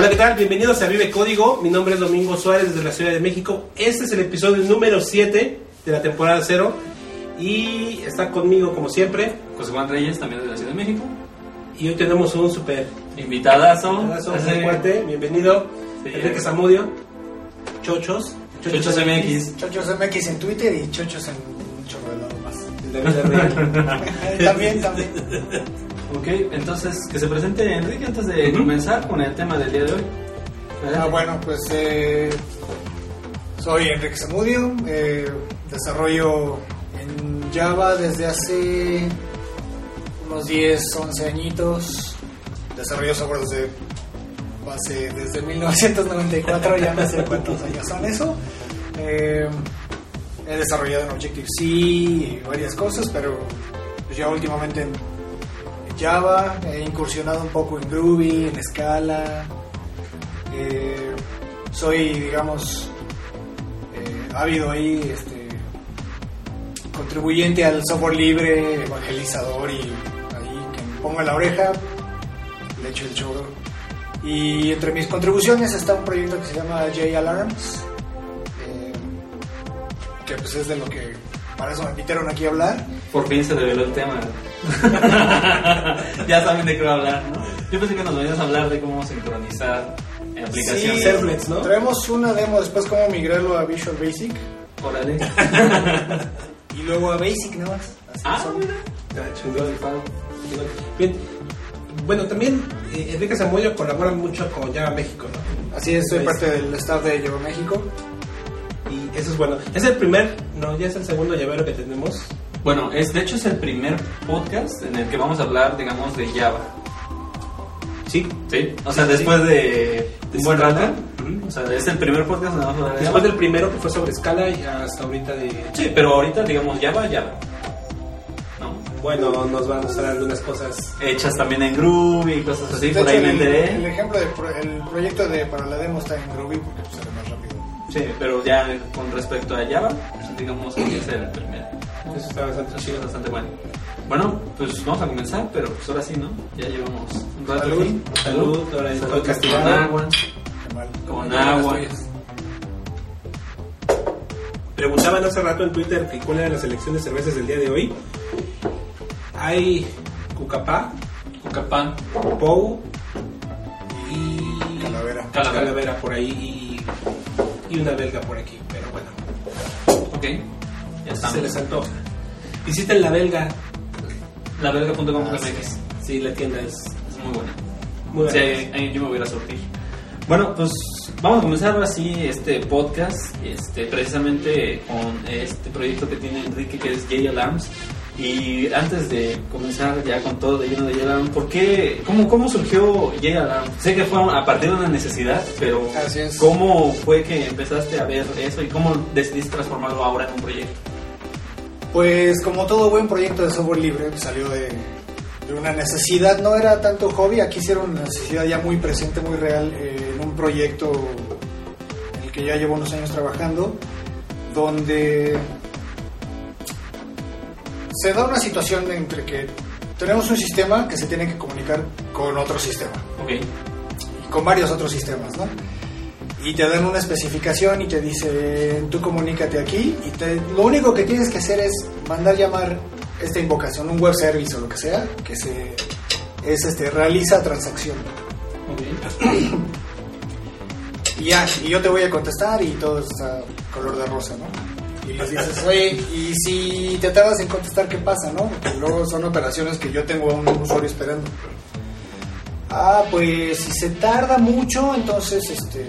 Hola, ¿qué tal? Bienvenidos a Vive Código. Mi nombre es Domingo Suárez desde la Ciudad de México. Este es el episodio número 7 de la temporada 0. Y está conmigo, como siempre, José Juan Reyes, también de la Ciudad de México. Y hoy tenemos un super Invitadazo. cuate. Bienvenido, Sí. Enrique Zamudio. Chochos. Chochos MX. Chochos MX en Twitter y Chochos en un chorro de lado más. Vida real. también, también. Ok, entonces que se presente Enrique antes de Ujú. comenzar con el tema del día de hoy. Ah, bueno, pues eh, soy Enrique Zamudio, eh, desarrollo en Java desde hace unos 10, 11 añitos. Desarrollo software desde, base, desde 1994, ya no sé cuántos años son eso. Eh, he desarrollado en Objective-C y varias cosas, pero pues ya últimamente en Java, he incursionado un poco en Groovy, en Scala. Eh, soy, digamos, eh, ávido ahí, este, contribuyente al software libre, evangelizador y ahí que me pongo en la oreja, le echo el choro. Y entre mis contribuciones está un proyecto que se llama J Alarms, eh, que pues es de lo que para eso me invitaron aquí a hablar. Por fin se reveló el tema. ya saben de qué va a hablar, ¿no? Yo pensé que nos venías a hablar de cómo sincronizar aplicaciones. Sí, Servlets, ¿no? Traemos una demo después cómo migrarlo a Visual Basic Órale. y luego a Basic nada más. Así Ah, son. mira. Bien. Bueno, también eh, Enrique Zamudio colabora mucho con Java México, ¿no? Así es, soy Pues, parte del staff de Llevo México. Y eso es bueno. Es el primer, no, ya es el segundo llavero que tenemos. Bueno, es, de hecho es el primer podcast en el que vamos a hablar, digamos, de Java. Sí. Sí. O sea, Sí, después de De un buen rato. O sea, es el primer podcast donde vamos a hablar de Después Java. del primero que fue sobre escala y hasta ahorita de... Sí, pero ahorita, digamos, Java, Java. ¿No? Bueno, nos van a mostrar algunas cosas. Hechas también en Groovy y cosas así, De por hecho, ahí me el, el enteré. ejemplo del pro- el proyecto de para la demo está en Groovy porque pues, sale más rápido. Sí, pero ya con respecto a Java, pues, digamos que es el primero. Eso está bastante chido. bastante bueno. Bueno, pues vamos a comenzar, pero pues ahora sí, ¿no? Ya llevamos un rato Salud. aquí. Salud, ahora estoy castigado. Con agua. Con agua. Preguntaban hace rato en Twitter que cuál eran las selecciones de cervezas del día de hoy. Hay Cucapá, Cucapán. Pou y Calavera. Calavera. Calavera por ahí y, y una belga por aquí. Pero bueno, Ok. Ya se les estamos. antoja. Hiciste la belga. La belga.com.mx. Ah, Sí, la tienda es Es muy buena. muy buena. Sí, ahí- yo me voy a ir a sortir. Bueno, pues vamos a comenzar ahora sí este podcast, este, precisamente con este proyecto que tiene Enrique que es J Alarms. Y antes de comenzar ya con todo de lleno de J Alarms, ¿por qué, cómo, cómo surgió J Alarms? Sé que fue a partir de una necesidad, pero Así es. ¿cómo fue que empezaste a ver eso y cómo decidiste transformarlo ahora en un proyecto? Pues como todo buen proyecto de software libre pues, salió de, de una necesidad, no era tanto hobby, aquí hicieron una necesidad ya muy presente, muy real eh, en un proyecto en el que ya llevo unos años trabajando, donde se da una situación entre que tenemos un sistema que se tiene que comunicar con otro sistema. Ok, y con varios otros sistemas, ¿no? Y te dan una especificación y te dice, tú comunícate aquí y te- lo único que tienes que hacer es mandar llamar esta invocación, un web service o lo que sea, que se es este realiza transacción. Y ya, y yo te voy a contestar y todo está color de rosa, ¿no? Y les dices, oye, y si te tardas en contestar, ¿qué pasa, no? Porque luego son operaciones que yo tengo a un usuario esperando. Ah, pues si se tarda mucho, entonces este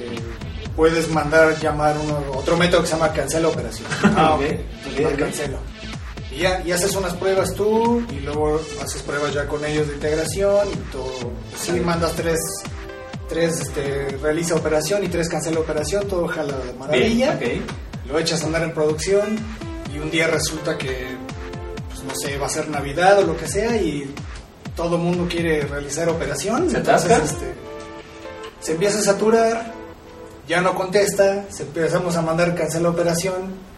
puedes mandar llamar uno- otro método que se llama cancela operación. Ah, ok, cancelo. Y ya, y haces unas pruebas tú y luego haces pruebas ya con ellos de integración y todo. Sí, mandas tres, tres este, realiza operación y tres cancela operación, todo jala de maravilla. Lo echas a andar en producción y un día resulta que, pues, no sé, va a ser Navidad o lo que sea y todo mundo quiere realizar operación. ¿Se entonces, este, se empieza a saturar, ya no contesta, se empezamos a mandar cancela operación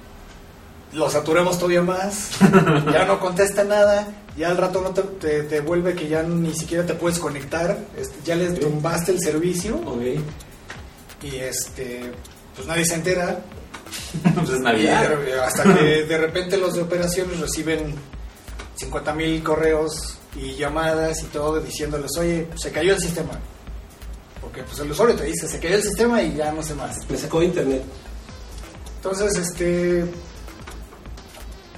lo saturemos todavía más, ya no contesta nada, ya al rato no te, te, te vuelve que ya ni siquiera te puedes conectar, este, ya les tumbaste el servicio Ok. y este pues nadie se entera pues es y Navidad. de- hasta que de repente los de operaciones reciben 50 mil correos y llamadas y todo diciéndoles, oye, se cayó el sistema. Porque pues el usuario te dice, se cayó el sistema y ya no sé más. Me sacó internet. Entonces, este.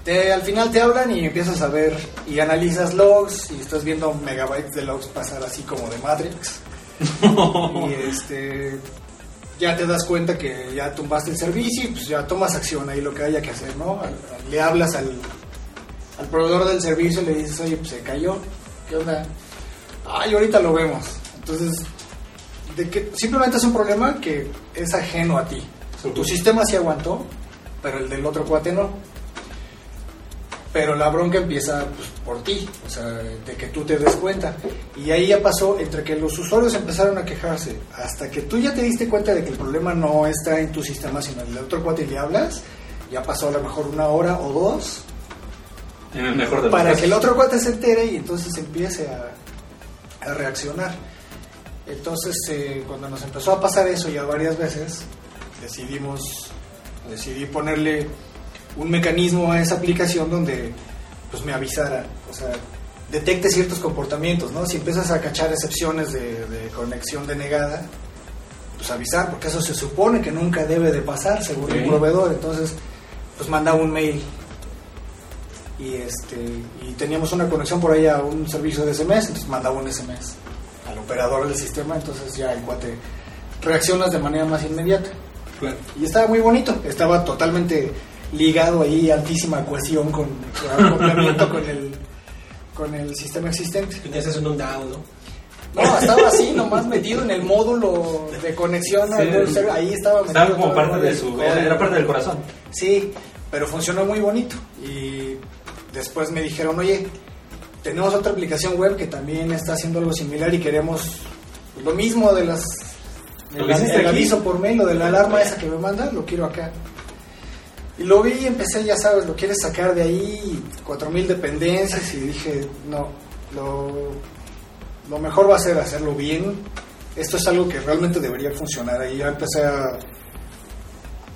Te, al final te hablan y empiezas a ver y analizas logs y estás viendo megabytes de logs pasar así como de Matrix. y este. Ya te das cuenta que ya tumbaste el servicio y pues ya tomas acción ahí lo que haya que hacer, ¿no? Le hablas al, al proveedor del servicio y le dices, oye, pues se cayó, ¿qué onda? Ay, ahorita lo vemos. Entonces, de que simplemente es un problema que es ajeno a ti. Tu sistema sí aguantó, pero el del otro cuate no. Pero la bronca empieza pues, por ti, o sea, de que tú te des cuenta. Y ahí ya pasó entre que los usuarios empezaron a quejarse, hasta que tú ya te diste cuenta de que el problema no está en tu sistema, sino en el otro cuate y le hablas, ya pasó a lo mejor una hora o dos, En el mejor de para que el otro cuate se entere y entonces empiece a, a reaccionar. Entonces, eh, cuando nos empezó a pasar eso ya varias veces, decidimos, decidí ponerle un mecanismo a esa aplicación donde pues me avisara, o sea, detecte ciertos comportamientos, ¿no? Si empiezas a cachar excepciones de, de conexión denegada, pues avisar, porque eso se supone que nunca debe de pasar según el proveedor, entonces pues manda un mail. Y este y teníamos una conexión por ahí a un servicio de SMS, entonces mandaba un SMS al operador del sistema, entonces ya el cuate reaccionas de manera más inmediata. Claro. Y estaba muy bonito, estaba totalmente ligado ahí, altísima cohesión con, con acoplamiento con el con el sistema existente. Tenías eso en un down, ¿no? No, estaba así, nomás metido en el módulo de conexión al Sí. web server, ahí estaba metido. Estaba como parte de su. era parte del corazón. Sí, pero funcionó muy bonito. Y después me dijeron, oye, tenemos otra aplicación web que también está haciendo algo similar y queremos lo mismo de las... El, aviso por mail, lo de la alarma esa que me manda, lo quiero acá. Y lo vi y empecé, ya sabes, lo quieres sacar de ahí, cuatro mil dependencias y dije, no, lo, lo mejor va a ser hacerlo bien. Esto es algo que realmente debería funcionar. Y ya empecé a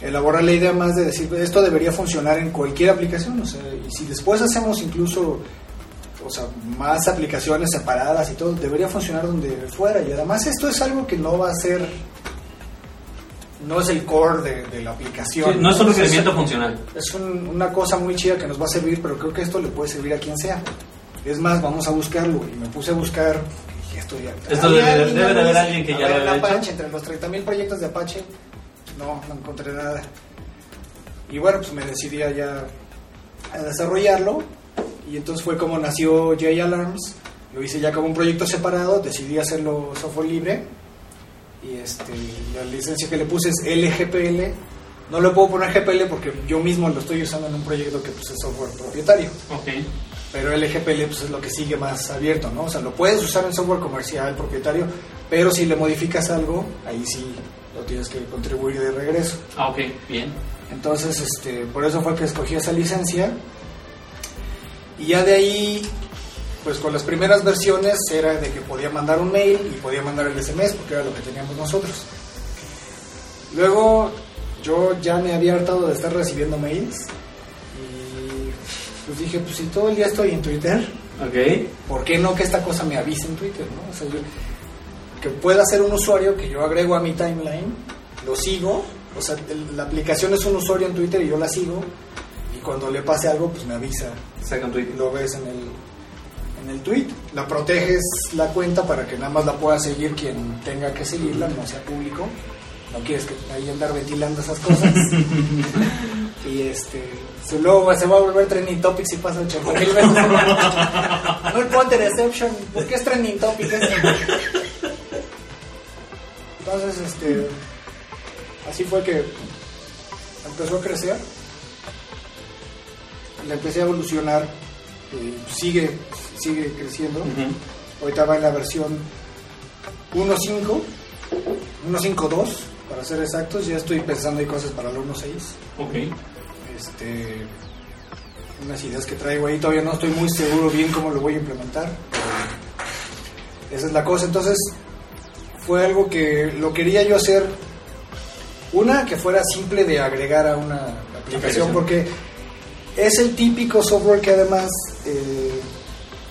elaborar la idea más de decir, esto debería funcionar en cualquier aplicación. O sea, y si después hacemos incluso o sea, más aplicaciones separadas y todo, debería funcionar donde fuera. Y además esto es algo que no va a ser, no es el core de, de la aplicación. Sí, no es un requerimiento funcional. es un- una cosa muy chida que nos va a servir, pero creo que esto le puede servir a quien sea. Es más, vamos a buscarlo. Y me puse a buscar. y esto ya- Esto ¿Hay debe de- alguien, debe de haber alguien que ya ver, lo haya en Apache, hecho. entre los 30.000 proyectos de Apache, no, no encontré nada. Y bueno, pues me decidí ya a desarrollarlo. Y entonces fue como nació J Alarms. Lo hice ya como un proyecto separado, decidí hacerlo software libre. Y este, la licencia que le puse es LGPL. No le puedo poner GPL porque yo mismo lo estoy usando en un proyecto que pues, es software propietario. Ok. Pero LGPL pues, es lo que sigue más abierto, ¿no? O sea, lo puedes usar en software comercial propietario, pero si le modificas algo, ahí sí lo tienes que contribuir de regreso. Ah, ok, bien. Entonces, este, por eso fue que escogí esa licencia. Y ya de ahí, pues con las primeras versiones era de que podía mandar un mail y podía mandar el SMS, porque era lo que teníamos nosotros. Luego, yo ya me había hartado de estar recibiendo mails. Y pues dije, pues si todo el día estoy en Twitter, Ok. ¿por qué no que esta cosa me avise en Twitter? ¿no? O sea, yo- que pueda ser un usuario que yo agrego a mi timeline, lo sigo, o sea, el- la aplicación es un usuario en Twitter y yo la sigo, cuando le pase algo, pues me avisa, Saca un tweet. lo ves en el, en el tweet, la proteges la cuenta para que nada más la pueda seguir quien tenga que seguirla, no sea público, no quieres que ahí andar ventilando esas cosas. y este, si luego se va a volver trending topic si pasa 80 mil veces. No el Pointer Exception, ¿por qué es trending topic? Entonces, este, así fue que empezó a crecer, le empecé a evolucionar, eh, sigue, sigue creciendo. Ujú. Ahorita va en la versión 1.5, 1.5.2 para ser exactos. Ya estoy pensando en cosas para el 1.6. Ok. Este, unas ideas que traigo ahí. Todavía no estoy muy seguro bien cómo lo voy a implementar. esa es la cosa. Entonces, fue algo que lo quería yo hacer. Una, que fuera simple de agregar a una aplicación, Aplicación. porque es el típico software que además, eh,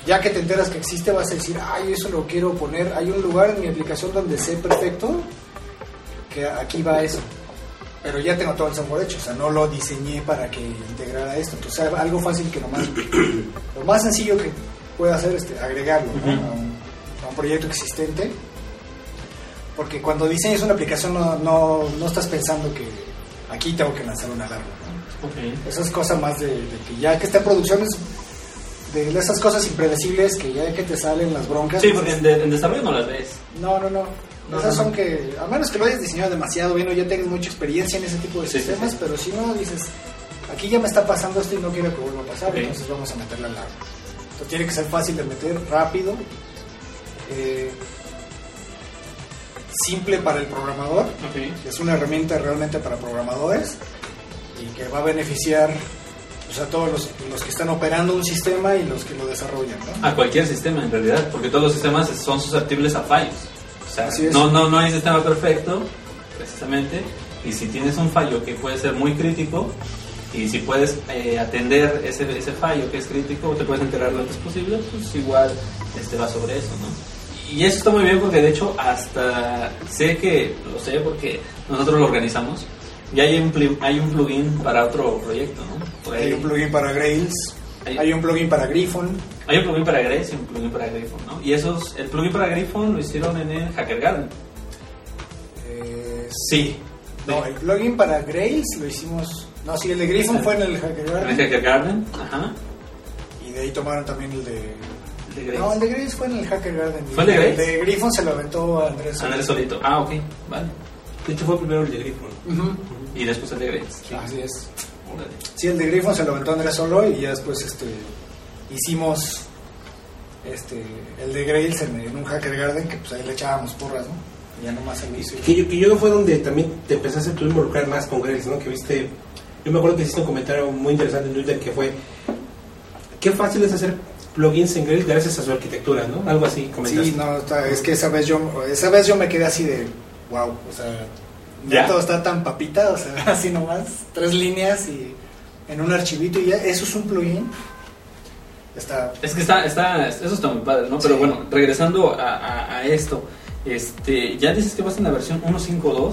ya que te enteras que existe, vas a decir, ay, eso lo quiero poner. Hay un lugar en mi aplicación donde sé perfecto que aquí va eso. Pero ya tengo todo el software hecho, o sea, no lo diseñé para que integrara esto. Entonces, algo fácil que nomás, lo más sencillo que pueda hacer es este, agregarlo a, un, a un proyecto existente. Porque cuando diseñas una aplicación no, no, no estás pensando que aquí tengo que lanzar una alarma. ¿No? Ok. Esa es cosa más de, de que ya que está en producción es de esas cosas impredecibles que ya que te salen las broncas. Sí, porque en, de- en desarrollo no las ves. No, no, no. No, Esas son que, a menos que lo hayas diseñado demasiado bien o ya tengas mucha experiencia en ese tipo de Sí, sí, sistemas, sí. pero si no, dices, aquí ya me está pasando esto y no quiero que vuelva a pasar, Ok. entonces vamos a meterle al lado. Entonces tiene que ser fácil de meter, rápido, eh, simple para el programador, Ok. es una herramienta realmente para programadores y que va a beneficiar pues, a todos los, los que están operando un sistema y los que lo desarrollan. ¿no? A cualquier sistema en realidad, porque todos los sistemas son susceptibles a fallos. O sea, Así es. no, no, no hay sistema perfecto, precisamente, y si tienes un fallo que puede ser muy crítico, y si puedes eh, atender ese, ese fallo que es crítico, te puedes enterar lo antes posible, pues igual este, va sobre eso, ¿no? Y eso está muy bien porque de hecho hasta sé que, lo sé porque nosotros lo organizamos, y hay un, hay un plugin para otro proyecto, ¿no? Hay un plugin para Grails, Hay- hay un plugin para Griffon, hay un plugin para Grace y un plugin para Griffon, ¿no? Y esos, el plugin para Griffon lo hicieron en el HackerGarden. eh, Sí. No, el plugin para Grails lo hicimos. No, sí, el de Griffon fue en el En el HackerGarden. HackerGarden, ajá. Y de ahí tomaron también el de. De Grace. No, el de Grails fue en el HackerGarden. ¿Fue el de Grails? El de Griffon se lo aventó a Andrés. Andrés solito. Ah, ok, vale. De hecho, fue primero el de Griffon. Ujú. Y después el de Grace. Así es. Órale. Sí, el de Griffon se lo aventó Andrés solo y ya después este, hicimos este, el de Grails en, en un HackerGarden que pues ahí le echábamos porras, ¿no? Y ya nomás se lo hizo. Que yo, que yo fue donde también te empezaste tú a involucrar más con Grails, ¿no? Que viste, yo me acuerdo que hiciste un comentario muy interesante en Twitter que fue, qué fácil es hacer plugins en Grails gracias a su arquitectura, ¿no? Algo así comentaste. Sí, no, es que esa vez yo esa vez yo me quedé así de wow, o sea, ya, todo está tan papita, o sea, así nomás, tres líneas y en un archivito y ya, eso es un plugin. Está Es que está, está, eso está muy padre, ¿no? Pero Sí. bueno, regresando a, a- a esto, este, ya dices que vas en la versión 1.5.2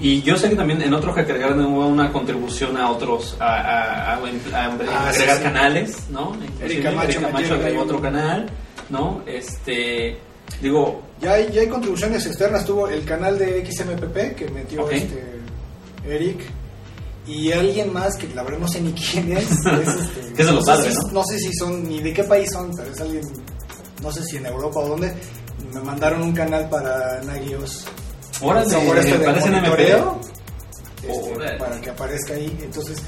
y yo sé que también en otro HackerGarden hubo una contribución a otros, a, a- a- a Ah, agregar sí, sí. canales, ¿no? Inclusive Erika Macho Erika Macho agregó otro canal, ¿no? Este, digo, ya hay, ya hay contribuciones externas, tuvo el canal de XMPP que metió este Eric y alguien más que la verdad no sé ni quién es, es este, es padres, si- ¿no? sé si son ni de qué país son, pero es alguien no sé si en Europa o dónde. Me mandaron un canal para Nagios. órale, este parece monitoreo, este, para que aparezca ahí. Entonces,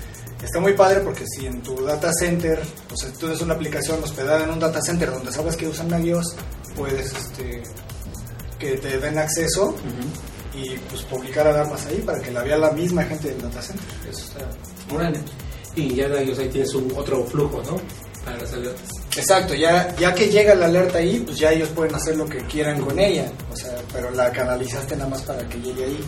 está muy padre porque si en tu data center, o sea, tú tienes una aplicación hospedada en un data center donde sabes que usan Nagios, puedes este, que te den acceso Ujú. y pues publicar alarmas ahí para que la vea la misma gente del data center. Eso está. Órale. Y ya ellos ahí tienes un otro flujo, ¿no? Para las alertas. Exacto, ya, ya que llega la alerta ahí, pues ya ellos pueden hacer lo que quieran con ella. O sea, pero la canalizaste nada más para que llegue ahí.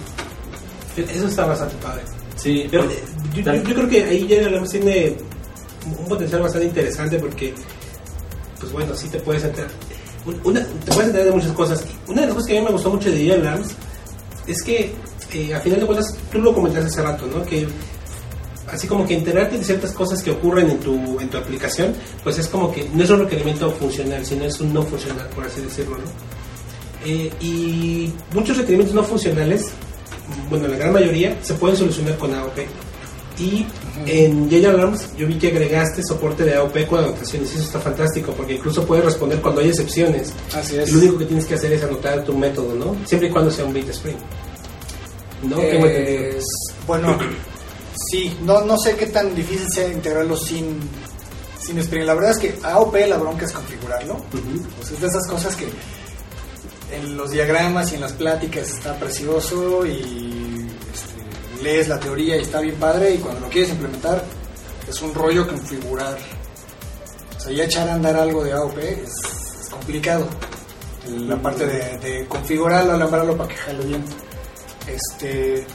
Eso está bastante padre. Sí, Pero, eh, yo, yo- yo creo que ahí ya tiene un potencial bastante interesante porque, pues bueno, sí te puedes enterar. Un- Una, te puedes enterar de muchas cosas. Una de las cosas que a mí me gustó mucho de Alarms es que, eh, a final de cuentas, tú lo comentaste hace rato, ¿no? Que así como que enterarte de ciertas cosas que ocurren en tu, en tu aplicación, pues es como que no es un requerimiento funcional, sino es un no funcional, por así decirlo, ¿no? Eh, y muchos requerimientos no funcionales, bueno, la gran mayoría, se pueden solucionar con AOP. Y en Yaya Alarms yo vi que agregaste soporte de AOP con anotaciones y eso está fantástico porque incluso puedes responder cuando hay excepciones. Así Y lo único que tienes que hacer es anotar tu método, ¿no? Siempre y cuando sea un bit string. ¿No? Tengo entendido. Es- bueno, sí, no, no sé qué tan difícil sea integrarlo sin, sin Spring. La verdad es que AOP la bronca es configurarlo. Ujú. Pues es de esas cosas que en los diagramas y en las pláticas está precioso y lees la teoría y está bien padre y cuando lo quieres implementar es un rollo configurar. O sea, ya echar a andar algo de AOP es, es complicado. La parte de, de configurarlo, alambrarlo para que jale bien. Este,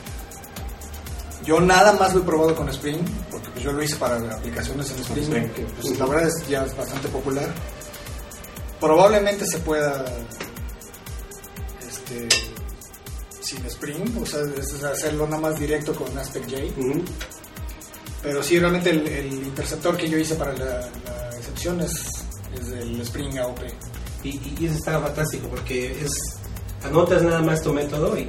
yo nada más lo he probado con Spring, porque pues yo lo hice para aplicaciones en Spring, Spring. que pues, la verdad es ya es bastante popular. Probablemente se pueda este, sin Spring, o sea, es hacerlo nada más directo con AspectJ. Ujú. Pero sí, realmente el, el interceptor que yo hice para la, la excepción es, es el Spring AOP. Y, y- eso está fantástico porque es anotas nada más tu método y,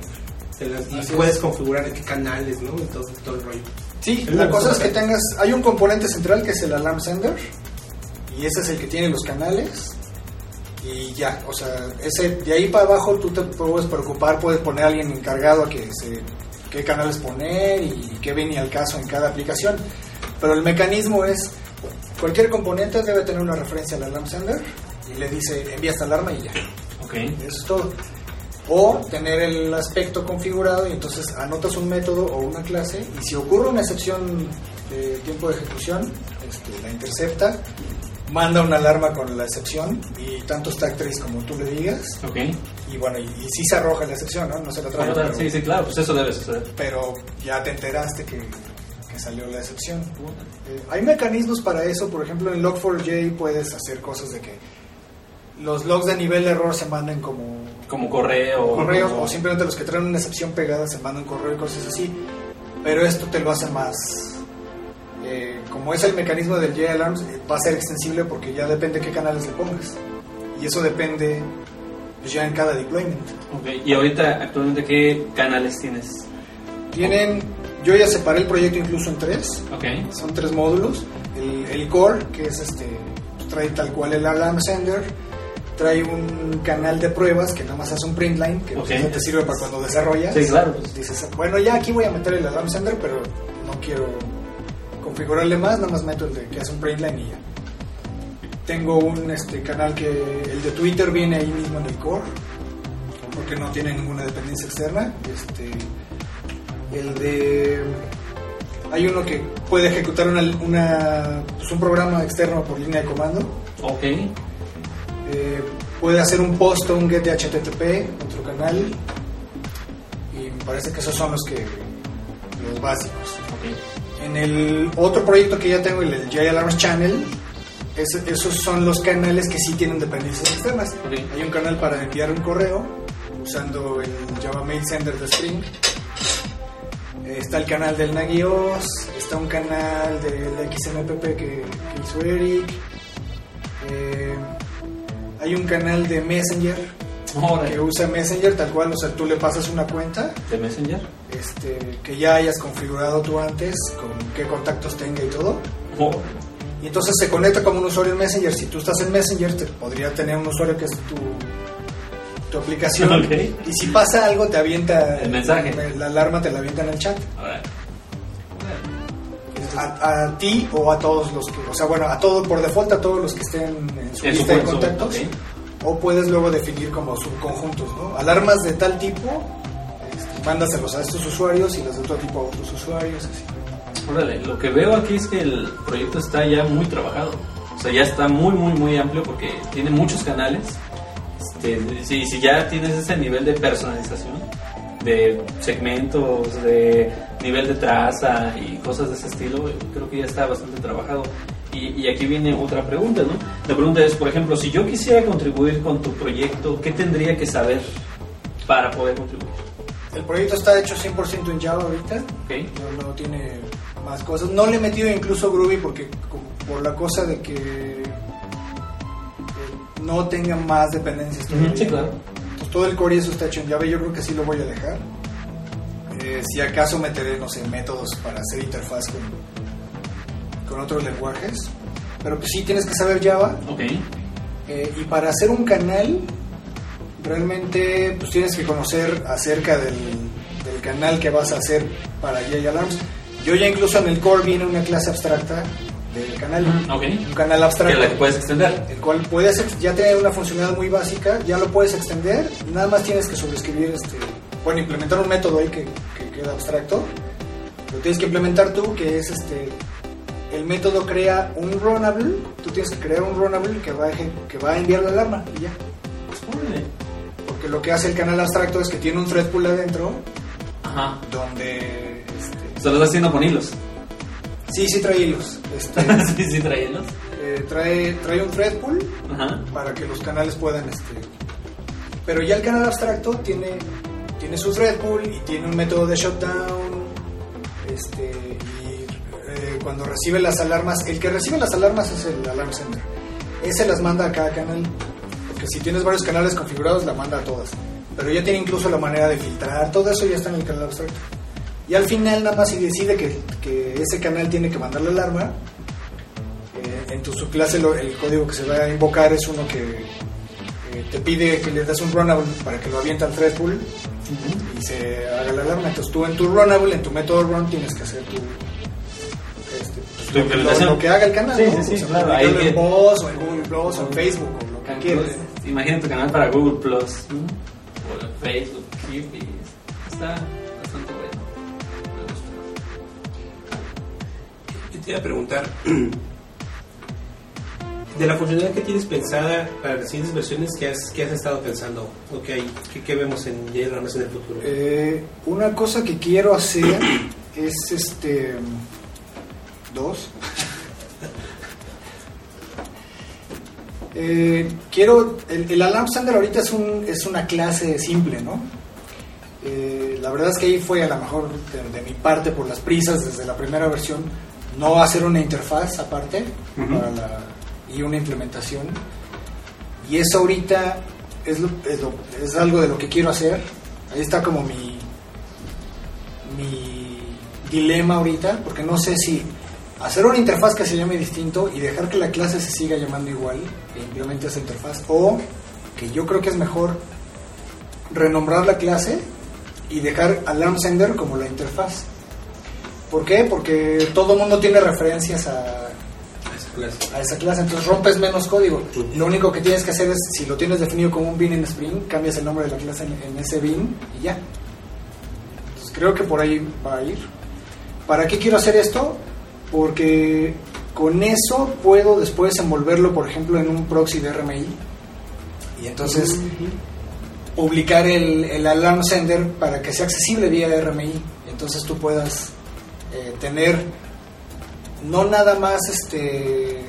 te las- y puedes es. configurar en qué canales, ¿no? Y todo, todo el rollo. Sí, la cosa es que tengas, hay un componente central que es el alarm sender y ese es el que tiene los canales y ya, o sea, ese de ahí para abajo tú te puedes preocupar, puedes poner a alguien encargado a que se, qué canales poner y qué viene al caso en cada aplicación, pero el mecanismo es cualquier componente debe tener una referencia al alarm sender y le dice envía esta alarma y ya. Ok. Eso es todo. O tener el aspecto configurado y entonces anotas un método o una clase y si ocurre una excepción de tiempo de ejecución, este, la intercepta, manda una alarma con la excepción y tanto trace como tú le digas Ok. y bueno, y, y sí se arroja la excepción, ¿no? No se la trae, pero, Sí, sí, claro, pues eso debe suceder. pero ya te enteraste que, que salió la excepción. Eh, hay mecanismos para eso, por ejemplo en Log4j puedes hacer cosas de que los logs de nivel de error se manden como Como correo. correos como- o simplemente los que traen una excepción pegada se mandan correo y cosas así. Pero esto te lo hace más. Eh, como es el mecanismo del JAlarms, eh, va a ser extensible porque ya depende qué canales le pongas. Y eso depende pues, ya en cada deployment. Ok, Y ahorita, actualmente, ¿qué canales tienes? Tienen. Yo ya separé el proyecto incluso en tres. Ok. Son tres módulos. El, el core, que es este, pues, trae tal cual el alarm sender. Trae un canal de pruebas que nada más hace un print line, que pues, Ok. eso te sirve para cuando desarrollas. Sí, claro. pues, Dices, bueno, ya aquí voy a meter el alarm sender, pero no quiero configurarle más, nada más meto el de que hace un print line y ya. Tengo un este, canal que el de Twitter viene ahí mismo en el core, porque no tiene ninguna dependencia externa. Este, el de hay uno que puede ejecutar una, una- pues, un programa externo por línea de comando. Ok. Eh, puede hacer un post o un get de HTTP, otro canal. Y me parece que esos son los que los básicos. En el otro proyecto que ya tengo, el, el JAlarms Channel, esos son los canales que sí tienen dependencias externas. Ok. Hay un canal para enviar un correo usando el Java Mail Sender de Spring. Eh, Está el canal del Nagios, está un canal del XMPP que, que hizo Eric. Eh, hay un canal de Messenger que usa Messenger tal cual, o sea, tú le pasas una cuenta ¿De Messenger? este, que ya hayas configurado tú antes, con qué contactos tenga y todo. Oh, Y entonces se conecta como un usuario en Messenger. Si tú estás en Messenger, te podría tener un usuario que es tu, tu aplicación. Y si pasa algo, te avienta El mensaje. La alarma te la avienta en el chat. A, a ti o a todos los que, o sea, bueno, a todo por default, a todos los que estén en su lista de contactos. O puedes luego definir como subconjuntos, ¿no? Alarmas de tal tipo, este, mándaselos a estos usuarios y las de otro tipo a otros usuarios. Así. Órale, lo que veo aquí es que el proyecto está ya muy trabajado. O sea, ya está muy, muy, muy amplio porque tiene muchos canales. Este, si, si ya tienes ese nivel de personalización, de segmentos, de nivel de traza y cosas de ese estilo, creo que ya está bastante trabajado. Y, y aquí viene otra pregunta, ¿no? La pregunta es, por ejemplo, si yo quisiera contribuir con tu proyecto, ¿qué tendría que saber para poder contribuir? El proyecto está hecho 100% en Java ahorita. ¿Ok? No, no tiene más cosas. No le he metido incluso Groovy porque por la cosa de que eh, no tenga más dependencias. todavía. Sí, claro. Pues todo el core y eso está hecho en Java. Yo creo que sí lo voy a dejar. Eh, si acaso meteré, no sé, métodos para hacer interfaz con, con otros lenguajes. Pero pues sí tienes que saber Java. Ok. Eh, y para hacer un canal, realmente pues tienes que conocer acerca del, del canal que vas a hacer para J Alarms. Yo ya incluso en el core viene una clase abstracta del canal. Ok. Un canal abstracto. la que puedes extender. El cual puedes ya tener una funcionalidad muy básica, ya lo puedes extender, nada más tienes que sobreescribir, este, bueno, implementar un método ahí que, que queda abstracto, lo tienes que implementar tú, que es este, el método crea un runnable, tú tienes que crear un runnable que va a, que va a enviar la alarma y ya. Órale. Porque lo que hace el canal abstracto es que tiene un thread pool adentro Ajá. donde... este, Se lo está haciendo con hilos. sí, sí trae hilos. Este, sí, sí, trae hilos. eh, trae, trae un thread pool Ajá. para que los canales puedan... Este, pero ya el canal abstracto tiene, tiene su thread pool y tiene un método de shutdown. Este, eh, cuando recibe las alarmas, el que recibe las alarmas es el alarm center. Ese las manda a cada canal. Porque si tienes varios canales configurados, la manda a todas. Pero ya tiene incluso la manera de filtrar, todo eso ya está en el canal abstracto. Y al final nada más si decide que, que ese canal tiene que mandar la alarma, eh, en tu subclase lo- el código que se va a invocar es uno que eh, te pide que le das un runnable para que lo aviente al thread pool y se haga la alarma. Entonces tú en tu runnable, en tu método run, tienes que hacer tu... pues, Tu lo, que- lo- implementación. lo que haga el canal, Sí, ¿no? sí, sí, O sea, claro, ahí en Boss o en Google Plus o en Facebook o lo que quieras. Imagina tu canal para Google Plus. O en Facebook, y Está bastante bueno. Yo te iba a preguntar, de la funcionalidad que tienes pensada para las siguientes versiones, ¿qué has, qué has estado pensando? ¿O qué, hay, qué, qué vemos en JRamas en el futuro? Eh, una cosa que quiero hacer es este dos. Eh, quiero el, el alarm sender ahorita es un es una clase simple, ¿no? Eh, la verdad es que ahí fue a lo mejor de, de mi parte por las prisas desde la primera versión no hacer una interfaz aparte Ujú. para la- y una implementación y eso ahorita es, lo- es, lo- es algo de lo que quiero hacer. Ahí está como mi, mi dilema ahorita, porque no sé si hacer una interfaz que se llame distinto y dejar que la clase se siga llamando igual e implemente esa interfaz, o que yo creo que es mejor renombrar la clase y dejar Alarm Sender como la interfaz. ¿Por qué? Porque todo el mundo tiene referencias a, Esa clase. a esa clase, entonces rompes menos código. Lo único que tienes que hacer es, si lo tienes definido como un bin en Spring, cambias el nombre de la clase en, en ese bin y ya. Entonces creo que por ahí va a ir. ¿Para qué quiero hacer esto? Porque con eso puedo después envolverlo, por ejemplo, en un proxy de RMI. Y entonces publicar el, el alarm sender para que sea accesible vía RMI. Entonces tú puedas eh, tener no nada más este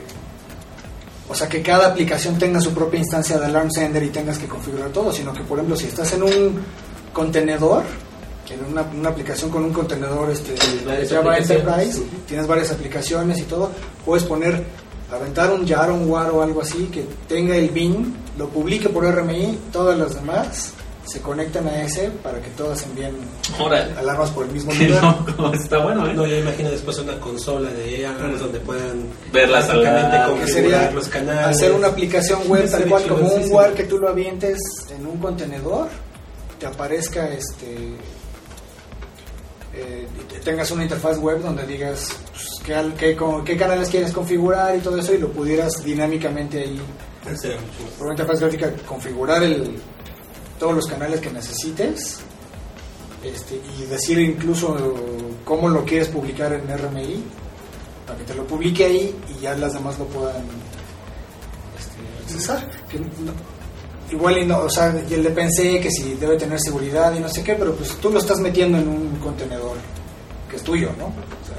o sea que cada aplicación tenga su propia instancia de alarm sender y tengas que configurar todo, sino que por ejemplo si estás en un contenedor, en una, una aplicación con un contenedor este, Varias Java. Enterprise, tienes varias aplicaciones y todo, puedes poner, aventar un jar, un war o algo así que tenga el bin, lo publique por RMI, todas las demás se conectan a ese para que todas envíen Órale. alarmas por el mismo Qué lugar. loco. Está bueno, ¿eh? No, yo imagino después una consola de alarmas donde puedan Ver las alarmas. sería los canales. hacer una aplicación web tal cual como un. WAR que tú lo avientes en un contenedor, te aparezca este eh, tengas una interfaz web donde digas pues, qué, qué, canales quieres configurar y todo eso y lo pudieras dinámicamente ahí mucho por una interfaz gráfica configurar el, todos los canales que necesites este, y decir incluso cómo lo quieres publicar en RMI para que te lo publique ahí y ya las demás lo puedan este, accesar. Que no- igual y no, o sea, yo le pensé que si debe tener seguridad y no sé qué, pero pues tú lo estás metiendo en un contenedor que es tuyo, ¿no? O sea,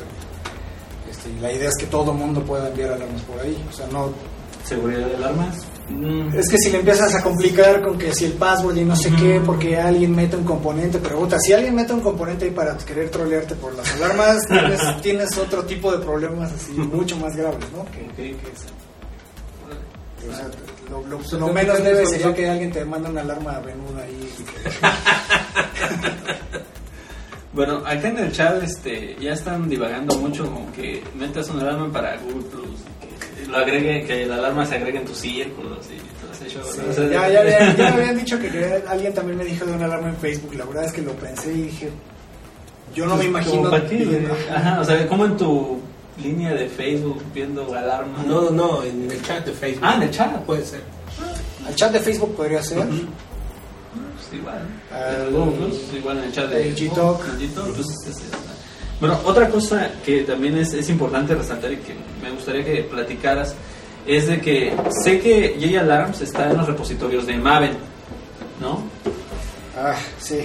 este, y la idea es que todo mundo pueda enviar alarmas por ahí, o sea, no Seguridad de alarmas. Mm. es que si le empiezas a complicar con que si el password y no sé qué, porque alguien mete un componente, pero puta, si alguien mete un componente ahí para querer trolearte por las alarmas, tienes, tienes otro tipo de problemas así mucho más graves, ¿no? Que, Ok. que eso. O sea, lo, lo- lo menos leve sería que alguien te manda una alarma venuda ahí. y que- Bueno, acá en el chat este, ya están divagando mucho con que metas una alarma para Google Plus, que lo agregue, que la alarma se agregue en tus círculos y todo ese show. Sí, ¿no? O sea, ya, ya, me habían dicho que alguien también me dijo de una alarma en Facebook. La verdad es que lo pensé y dije, yo no me Pues, imagino. ¿como ¿Para qué? Ajá, o sea, como en tu línea de Facebook viendo alarma. No, no, no, en el chat de Facebook. Ah, en el chat. Puede ser. Al chat de Facebook podría ser. Pues igual. Google Plus, igual en el chat de el. El pues, es- es- Bueno, otra cosa que también es, es importante resaltar y que me gustaría que platicaras es de que sé que J Alarms está en los repositorios de Maven, ¿no? Ah, sí. Eh,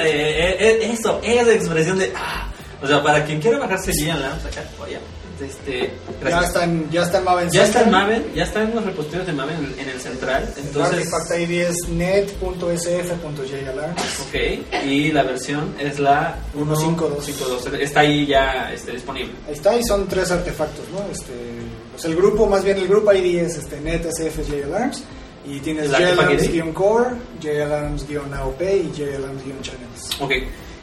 eh, eh, eso, esa expresión de... ah. O sea, para quien quiera bajarse J Alarms acá, vaya. Este, Ya gracias. está en, ya está en Maven Ya está en Central. Maven, ya está en los repositorios de Maven en, en el central. El Entonces, artifact ID es net.sf.jalarms. ok, y la versión es la 1.5.2. 1.5.2. Está ahí ya este, disponible. Ahí está, y son tres artefactos, ¿no? Este, pues el grupo, más bien el grupo ID es este, NetSF-JAlarms, y tienes ¿El? JAlarms-core, JAlarms-AOP y JAlarms-channels. Ok,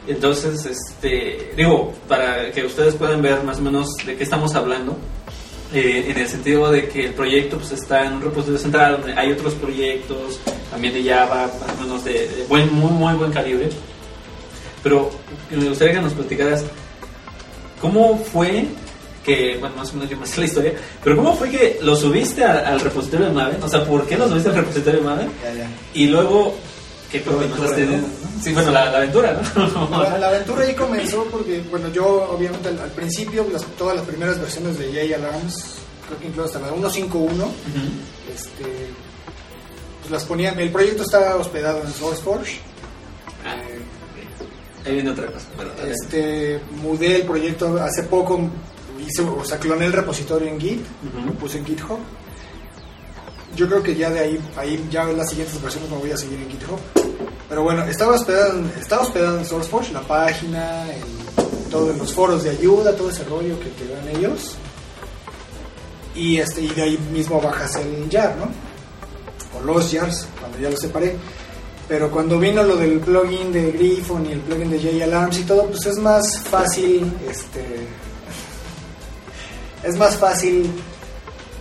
entonces, este, digo, para que ustedes puedan ver más o menos de qué estamos hablando, eh, en el sentido de que el proyecto pues, está en un repositorio central, donde hay otros proyectos, también de Java, más o menos de, de buen, muy, muy buen calibre. Pero me gustaría que nos platicaras cómo fue que, bueno, más o menos yo me sé la historia, pero cómo fue que lo subiste a- al repositorio de Maven, o sea, ¿por qué lo subiste al repositorio de Maven? Ya, ya. Y luego, ¿qué pasaste? ¿no? Sí, bueno, la, la aventura, ¿no? La, la aventura ahí comenzó porque, bueno, yo obviamente al, al principio, las- todas las primeras versiones de JAlarms, creo que incluso hasta la 1.5.1, Ujú. este, pues las ponían, el proyecto está hospedado en SourceForge. Ah, Eh, Ahí viene otra cosa. Pero, Este, mudé el proyecto hace poco, hice, o sea, cloné el repositorio en Git, lo puse en GitHub. Yo creo que ya de ahí, ahí ya en las siguientes versiones me voy a seguir en GitHub. Pero bueno, estaba hospedado, en- estaba hospedado en SourceForge, la página, el- todos los foros de ayuda, todo ese rollo que te dan ellos. Y, este, y de ahí mismo bajas el jar, ¿no? O los jars, cuando ya los separé. Pero cuando vino lo del plugin de Griffon y el plugin de JAlarms y todo, pues es más fácil, este, es más fácil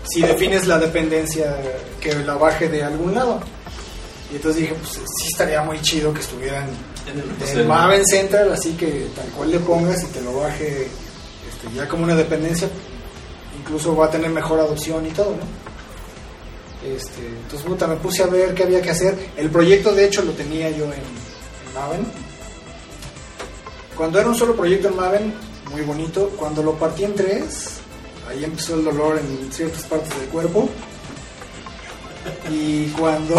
si defines la dependencia que la baje de algún lado. Y entonces dije, pues sí estaría muy chido que estuvieran En el. Maven Central, así que tal cual le pongas y te lo baje este, ya como una dependencia, incluso va a tener mejor adopción y todo, ¿no? Este, entonces, puta, me puse a ver qué había que hacer. El proyecto, de hecho, lo tenía yo en, en Maven. Cuando era un solo proyecto en Maven, muy bonito. Cuando lo partí en tres, ahí empezó el dolor en ciertas partes del cuerpo. Y cuando,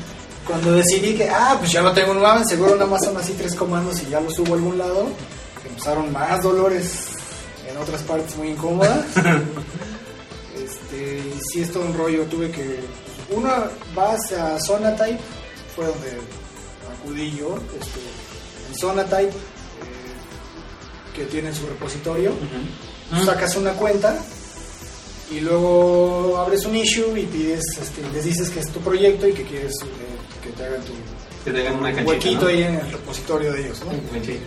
cuando decidí que, ah, pues ya lo tengo en Maven, seguro nada más son así tres comandos y ya lo subo a algún lado, empezaron más dolores en otras partes muy incómodas. Este, y sí, es todo un rollo. Tuve que. Uno vas a Zona Type, fue donde acudí yo. Este, en Zona Type, eh, que tienen su repositorio, Ujú. sacas una cuenta y luego abres un issue y pides, este, les dices que es tu proyecto y que quieres eh, que te hagan tu Que te hagan una canchita, huequito ¿no? ahí en el repositorio de ellos, ¿no? Sí.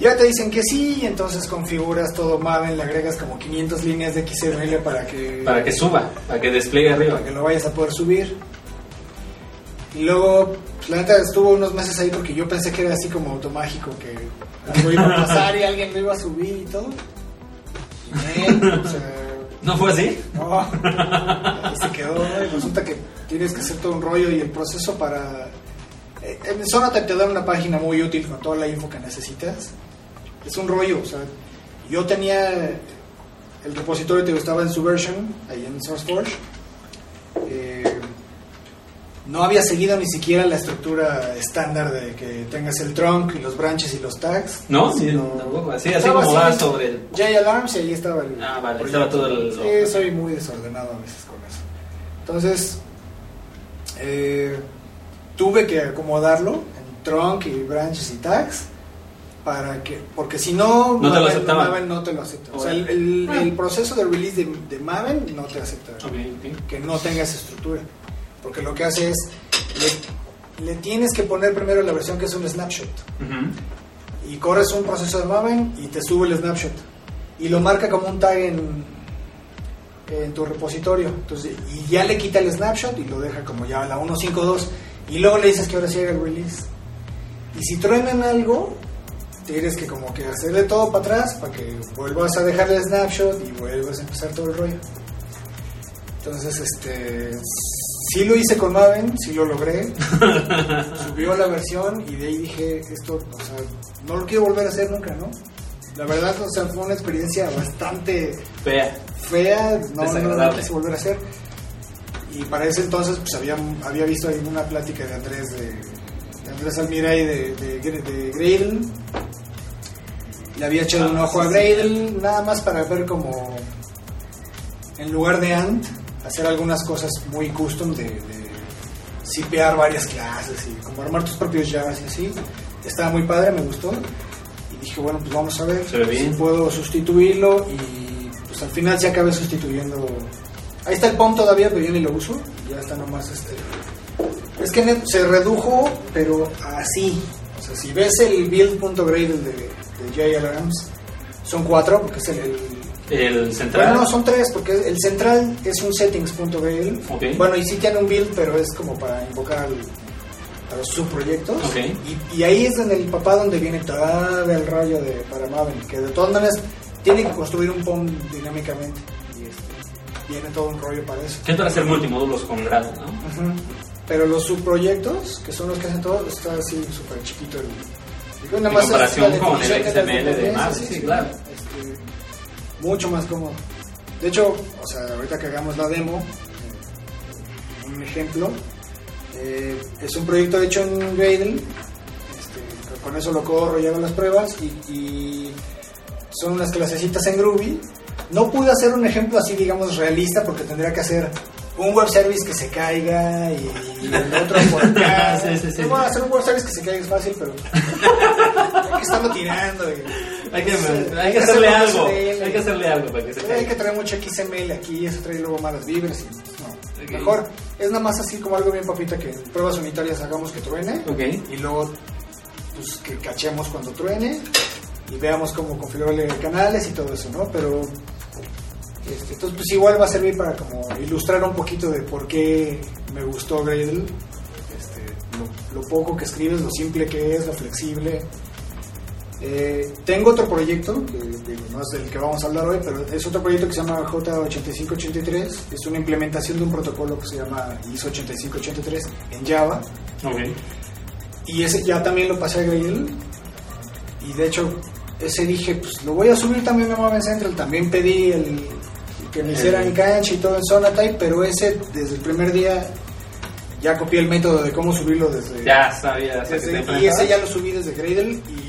Ya te dicen que sí, y entonces configuras todo Maven, le agregas como 500 líneas de XML para que, Para que suba, para que despliegue arriba. para que lo vayas a poder subir. Y luego, pues, la neta estuvo unos meses ahí porque yo pensé que era así como automágico, que algo iba a pasar y alguien lo iba a subir y todo. ¿No fue así? no, se quedó. Y resulta que tienes que hacer todo un rollo y el proceso para... eh, En Sonata te dan una página muy útil con toda la info que necesitas. Es un rollo, o sea, yo tenía el repositorio que estaba en su version, ahí en SourceForge. Eh, no había seguido ni siquiera la estructura estándar de que tengas el trunk y los branches y los tags. ¿No? Sí, tampoco. Así, así como va sobre el. JAlarms y ahí estaba el. Ah, vale, proyecto. estaba todo el- Sí, soy muy desordenado a veces con eso. Entonces, eh, tuve que acomodarlo en trunk y branches y tags para que. Porque si no. No te lo Maven-. Maven no te lo acepta. O sea, el, Ah. el proceso de release de, de Maven no te acepta Ok, ok. que no tenga esa estructura. Porque lo que hace es. Le, le tienes que poner primero la versión que es un snapshot. Y corres un proceso de Maven y te sube el snapshot. Y lo marca como un tag en, en tu repositorio. Entonces y ya le quita el snapshot y lo deja como ya la 152 y luego le dices que ahora sí haga el release. Y si truenan algo tienes que como que hacerle todo para atrás para que vuelvas a dejar el snapshot y vuelvas a empezar todo el rollo. Entonces este sí lo hice con Maven sí lo logré subió la versión y de ahí dije, esto, o sea, no lo quiero volver a hacer nunca, ¿no? la verdad, o sea, fue una experiencia bastante Fea. fea, no, no lo Desagradable. quise volver a hacer. Y para ese entonces, pues había, había visto ahí una plática de Andrés, de, de Andrés Almira y de, de, de Gradle. Le había echado un Ah, ojo a sí, Gradle, nada más para ver como, en lugar de Ant, hacer algunas cosas muy custom de, de sipear varias clases y como armar tus propios jazz y así. Estaba muy padre, me gustó. Y dije, bueno, pues vamos a ver si puedo sustituirlo y pues al final se acabé sustituyendo. Ahí está el POM todavía, pero yo ni lo uso. Ya está nomás este. Es que se redujo, pero así. O sea, si ves el build.gradle de, de JLRams, son cuatro, porque es el. el- El central. bueno, no, son tres, porque el central es un settings.gradle. Ok. Bueno, y sí tiene un build, pero es como para invocar al- a los subproyectos. Ok. Y, y ahí es en el papá donde viene todo el rollo de para Maven, que de todas maneras tiene que construir un POM dinámicamente. Y este, viene todo un rollo para eso. Para hacer multimódulos con grado, ¿no? Pero los subproyectos, que son los que hacen todo, está así súper chiquito el. digo, nada En más es comparación la con el de XML de dependencias, Maven, sí, claro. este, mucho más cómodo. De hecho, o sea, ahorita que hagamos la demo, eh, un ejemplo, eh, es un proyecto hecho en Gradle, este, con eso lo corro y hago las pruebas y, y son unas clasecitas en Groovy. No pude hacer un ejemplo así, digamos, realista porque tendría que hacer un web service que se caiga y el otro por acá. Sí, sí, sí. No, bueno, hacer un web service que se caiga es fácil, pero que estarlo tirando. y- Hay que, Sí, hay que hacerle algo. XML. Hay que hacerle algo para que se Hay que traer mucho XML aquí, eso trae luego malas vibras. Y, no, Ok. Mejor, es nada más así como algo bien papita que pruebas unitarias hagamos que truene y luego pues que cachemos cuando truene y veamos cómo configurarle canales y todo eso, ¿no? Pero este, entonces pues igual va a servir para como ilustrar un poquito de por qué me gustó Gradle, este, lo, lo poco que escribes, lo simple que es, lo flexible. Eh, tengo otro proyecto, que digo, no es del que vamos a hablar hoy, pero es otro proyecto que se llama J8583, es una implementación de un protocolo que se llama ISO 8583 en Java. Y ese ya también lo pasé a Gradle. Y de hecho, ese dije, pues lo voy a subir también a Maven Central. También pedí el, que me hicieran cancha y todo en Sonatype, pero ese desde el primer día ya copié el método de cómo subirlo desde. Ya sabía. desde- y ese ya lo subí desde Gradle y.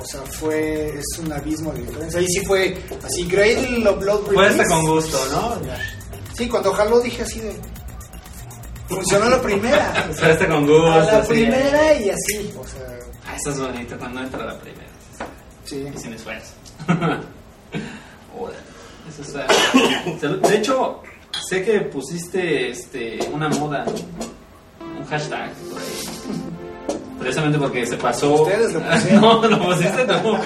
O sea, fue. Es un abismo de diferencia. Ahí sí fue así, Gradle Upload Fue hasta con gusto, ¿no? Sí, cuando jaló dije así de. Funcionó la primera. Fue hasta con gusto. a la así. primera y así. O sea, Ah, eso es bonito cuando entra la primera. sí. Y sin esfuerzo. Eso está. De hecho, sé que pusiste este, una moda, un hashtag por ahí. Precisamente porque se pasó. Ustedes lo pusieron. no, lo pusiste no.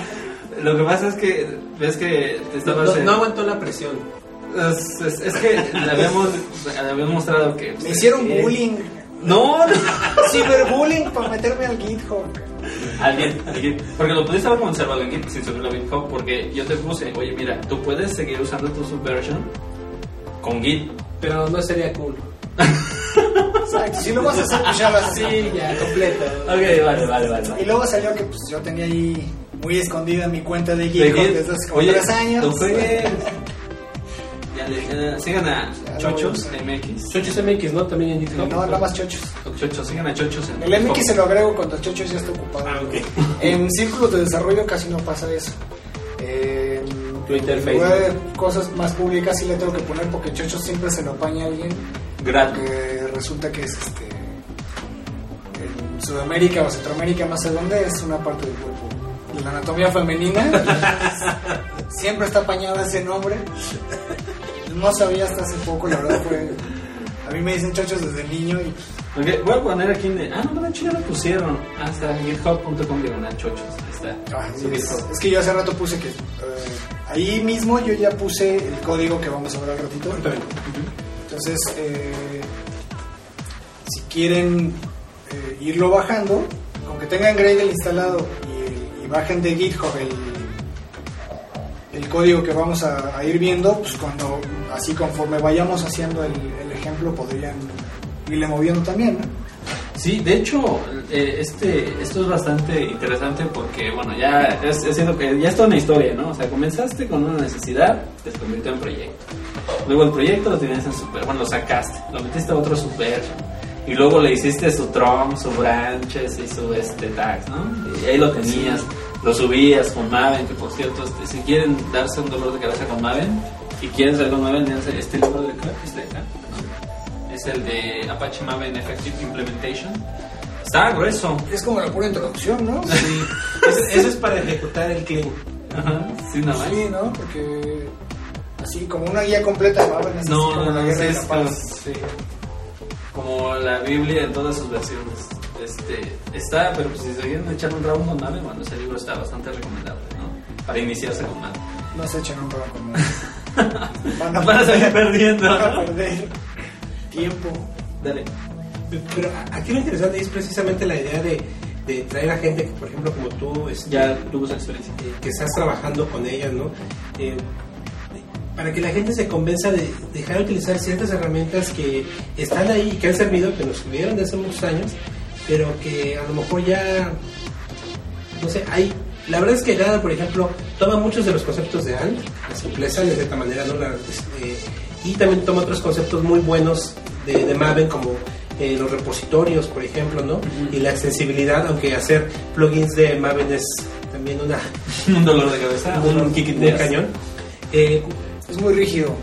Lo que pasa es que ves que No, en- no aguantó la presión. es, es- es que le habíamos, le habíamos mostrado que. Me hicieron que- bullying, No, no. ciberbullying para meterme al GitHub. Alguien, alguien. Porque lo pudiste haber conservado en Git sin subirlo a GitHub. Porque yo te puse, oye, mira, tú puedes seguir usando tu subversion con Git. Pero no sería cool. Exacto, si lo vas a hacer, pues ya lo vas a hacer. Sí, ya, completo. Ok, vale, vale, vale. Y luego salió que pues yo tenía ahí muy escondida mi cuenta de Git. desde hace como Oye, tres años. Ya, le- ya, sigan a Chochos no, MX. Chochos MX, ¿no? También en GitHub. No, nada más chochos. Chochos, sigan a Chochos en El MX se lo agrego cuando chochos ya está ocupado. Ah. En círculos de desarrollo casi no pasa eso. Eh, Tu interface. en lugar de cosas más públicas sí le tengo que poner porque chochos siempre se lo apaña alguien. Gratis. Resulta que es este en Sudamérica o Centroamérica, no sé dónde, es una parte del cuerpo. La anatomía femenina siempre está apañada ese nombre. No sabía hasta hace poco, la verdad fue. A mí me dicen chochos desde niño y Ok, voy a poner aquí en. Ah, no, de hecho ya lo pusieron. Ah, está github.com diagonal chochos. Ahí está. ah, es, es que yo hace rato puse que. eh, ahí mismo yo ya puse el código que vamos a ver al ratito. Entonces, eh, si quieren eh, irlo bajando, con que tengan Gradle instalado y, bajen de GitHub el, el código que vamos a, ir viendo, pues cuando, así conforme vayamos haciendo el, ejemplo, podrían irle moviendo también, ¿no? Sí, de hecho, eh, este, esto es bastante interesante porque, bueno, ya es, es que ya es toda una historia, ¿no? O sea, comenzaste con una necesidad, te convirtió en proyecto. Luego el proyecto lo tenías en super, bueno, lo sacaste, lo metiste a otro super, y luego le hiciste su Trump, su branches y su este tags, ¿no? Y ahí lo tenías, lo subías con Maven, que por cierto, este, si quieren darse un dolor de cabeza con Maven y quieren saber con Maven, este libro de acá, este de acá, ¿no? Es el de Apache Maven Effective Implementation. Está grueso. Es como la pura introducción, ¿no? Sí, eso, eso es para ejecutar el clean. Ajá, sí, nada más. Sí, ¿no? Porque así como una guía completa de Maven es No, como no, la no, guerra sí, de es la paz. sí. Como la Biblia en todas sus versiones. Este, está, pero pues, si se quieren echar un round con Maven, bueno, ese libro está bastante recomendable, ¿no? Para iniciarse con Maven. No se echen un programa conmigo. Van Van a salir perdiendo. Van a perder tiempo. Dale. Pero aquí lo interesante es precisamente la idea de, de traer a gente que, por ejemplo, como tú, este, Ya tuvo esa experiencia. eh, que estás trabajando con ellas, ¿no? Eh, para que la gente se convenza de dejar de utilizar ciertas herramientas que están ahí y que han servido, que nos sirvieron desde hace muchos años, pero que a lo mejor ya, no sé, hay... La verdad es que Gada, por ejemplo, toma muchos de los conceptos de Ant, la simpleza de cierta manera, ¿no? La- este, y también toma otros conceptos muy buenos de, de Maven, como eh, los repositorios, por ejemplo, ¿no? Y la extensibilidad, aunque hacer plugins de Maven es también una, un dolor de cabeza, un, un, un cañón. Eh, Es muy rígido.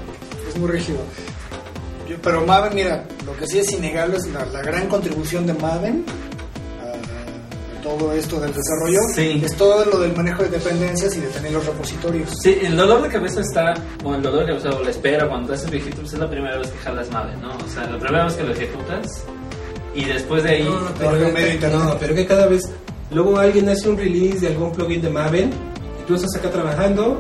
Es muy rígido. Yo- pero Maven, mira, lo que sí es innegable es la, la gran contribución de Maven a, a todo esto del desarrollo. Sí. Es todo lo del manejo de dependencias y de tener los repositorios. Sí, el dolor de cabeza está, o el dolor de cabeza o la espera cuando te haces viejito, pues es la primera vez que jalas Maven, ¿no? O sea, la primera vez que lo ejecutas y después de ahí... no, pero, Algo que- medio internet. no, pero que cada vez luego alguien hace un release de algún plugin de Maven y tú estás acá trabajando,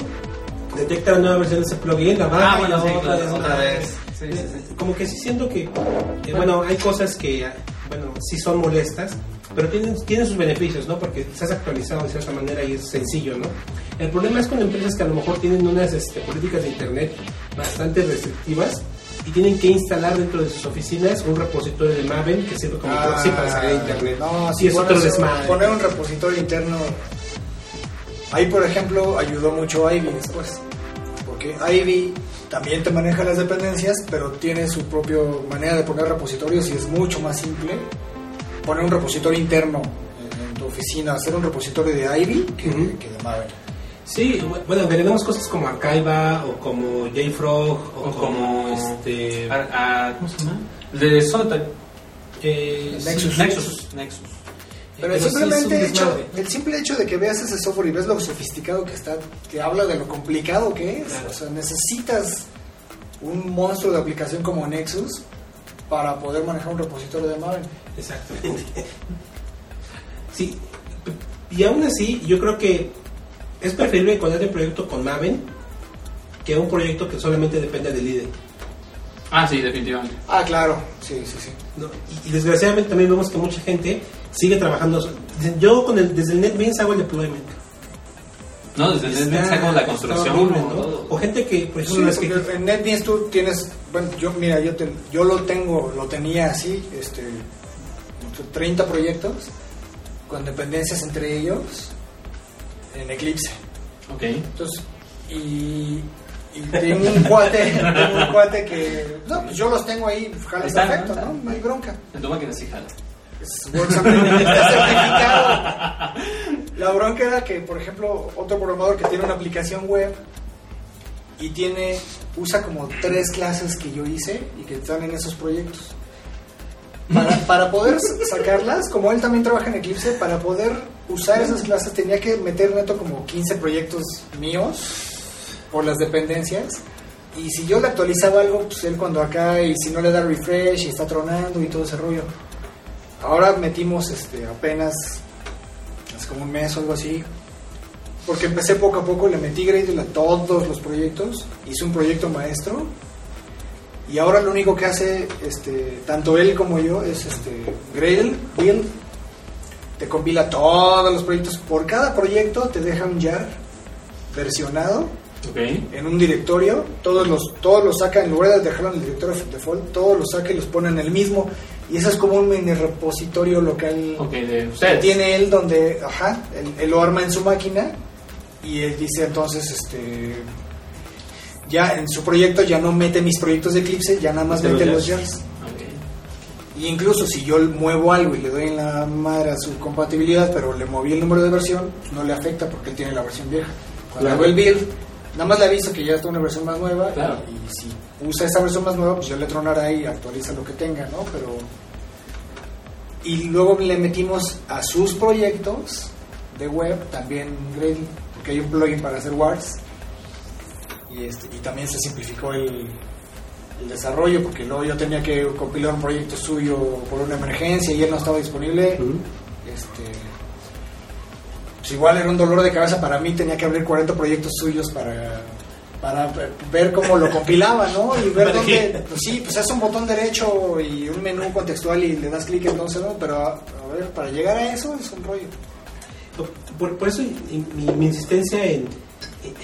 detecta la nueva versión de ese plugin, la baja Ah, bueno, y sí, otra, claro, vez, otra vez. Sí, sí, sí. Como que sí siento que, eh, bueno, hay cosas que, ah, bueno, sí son molestas, pero tienen, tienen sus beneficios, ¿no? Porque estás actualizado de cierta manera y es sencillo, ¿no? El problema es con empresas que a lo mejor tienen unas este, políticas de Internet bastante restrictivas y tienen que instalar dentro de sus oficinas un repositorio de Maven que sirve como proxy para salir a Internet. Ah, No, sí, es otro desmadre. Poner un repositorio interno. Ahí, por ejemplo, ayudó mucho Ivy después. Porque Ivy también te maneja las dependencias, pero tiene su propia manera de poner repositorios y es mucho más simple poner un repositorio interno en, en tu oficina, hacer un repositorio de Ivy que, de Maven. Sí, bueno, tenemos cosas como Archiva o como JFrog o, O como... este, ¿Cómo se llama? De Sonatype. eh, Nexus. sí, Nexus. Nexus. Pero, el, sí simplemente hecho, el simple hecho de que veas ese software y ves lo sofisticado que está, que habla de lo complicado que es. Claro. O sea, necesitas un monstruo de aplicación como Nexus para poder manejar un repositorio de Maven. Exactamente. Sí, y aún así, yo creo que es preferible encontrar un proyecto con Maven que un proyecto que solamente depende del IDE. Ah, sí, definitivamente. Ah, claro, sí, sí, sí. ¿no? Y, y desgraciadamente también vemos que mucha gente sigue trabajando. Yo con el, desde el NetBeans hago el deployment. No, desde el NetBeans hago la construcción. horrible, ¿no? O gente que, por Sí, ejemplo, las que- en NetBeans tú tienes, bueno, yo, mira, yo, te- yo lo tengo, lo tenía así, este, 30 proyectos con dependencias entre ellos en Eclipse. Ok. Entonces, y, y tengo un cuate, tengo un cuate que, no, pues yo los tengo ahí, jala perfecto, ¿no? ¿no? No hay bronca. En tu máquina sí jala. Certificado. La bronca era que, por ejemplo, otro programador que tiene una aplicación web y tiene, usa como tres clases que yo hice y que están en esos proyectos. Para, para poder sacarlas, como él también trabaja en Eclipse, para poder usar esas clases tenía que meter neto como 15 proyectos míos por las dependencias. Y si yo le actualizaba algo, pues él cuando acá, y si no le da refresh y está tronando y todo ese rollo. Ahora metimos este apenas hace como un mes o algo así. Porque empecé poco a poco, le metí Gradle a todos los proyectos, hice un proyecto maestro y ahora lo único que hace este, tanto él como yo es este Gradle, build, te compila todos los proyectos, por cada proyecto te deja un jar versionado en un directorio, todos los, todos los saca, en lugar de dejarlo en el directorio default, todos los saca y los pone en el mismo. Y eso es como un mini repositorio local de que tiene él donde, ajá, él, él lo arma en su máquina y él dice entonces, este, ya en su proyecto ya no mete mis proyectos de Eclipse, ya nada más Mete los jars. Y incluso si yo muevo algo y le doy en la madre a su compatibilidad, pero le moví el número de versión, no le afecta porque él tiene la versión vieja. Cuando Claro. hago el build, nada más le aviso que ya está una versión más nueva Claro. y si usa esa versión más nueva, pues yo le tronará y actualiza lo que tenga, ¿no? Pero... Y luego le metimos a sus proyectos de web también Gradle, porque hay un plugin para hacer WARs y, este, y también se simplificó el, el desarrollo porque luego yo tenía que compilar un proyecto suyo por una emergencia y él no estaba disponible este pues igual era un dolor de cabeza para mí tenía que abrir 40 proyectos suyos para para ver cómo lo compilaba no y ver ¿Para dónde pues sí pues es un botón derecho y un menú contextual y le das clic entonces no pero a, a ver para llegar a eso es un rollo Por, por eso y- mi, mi insistencia en,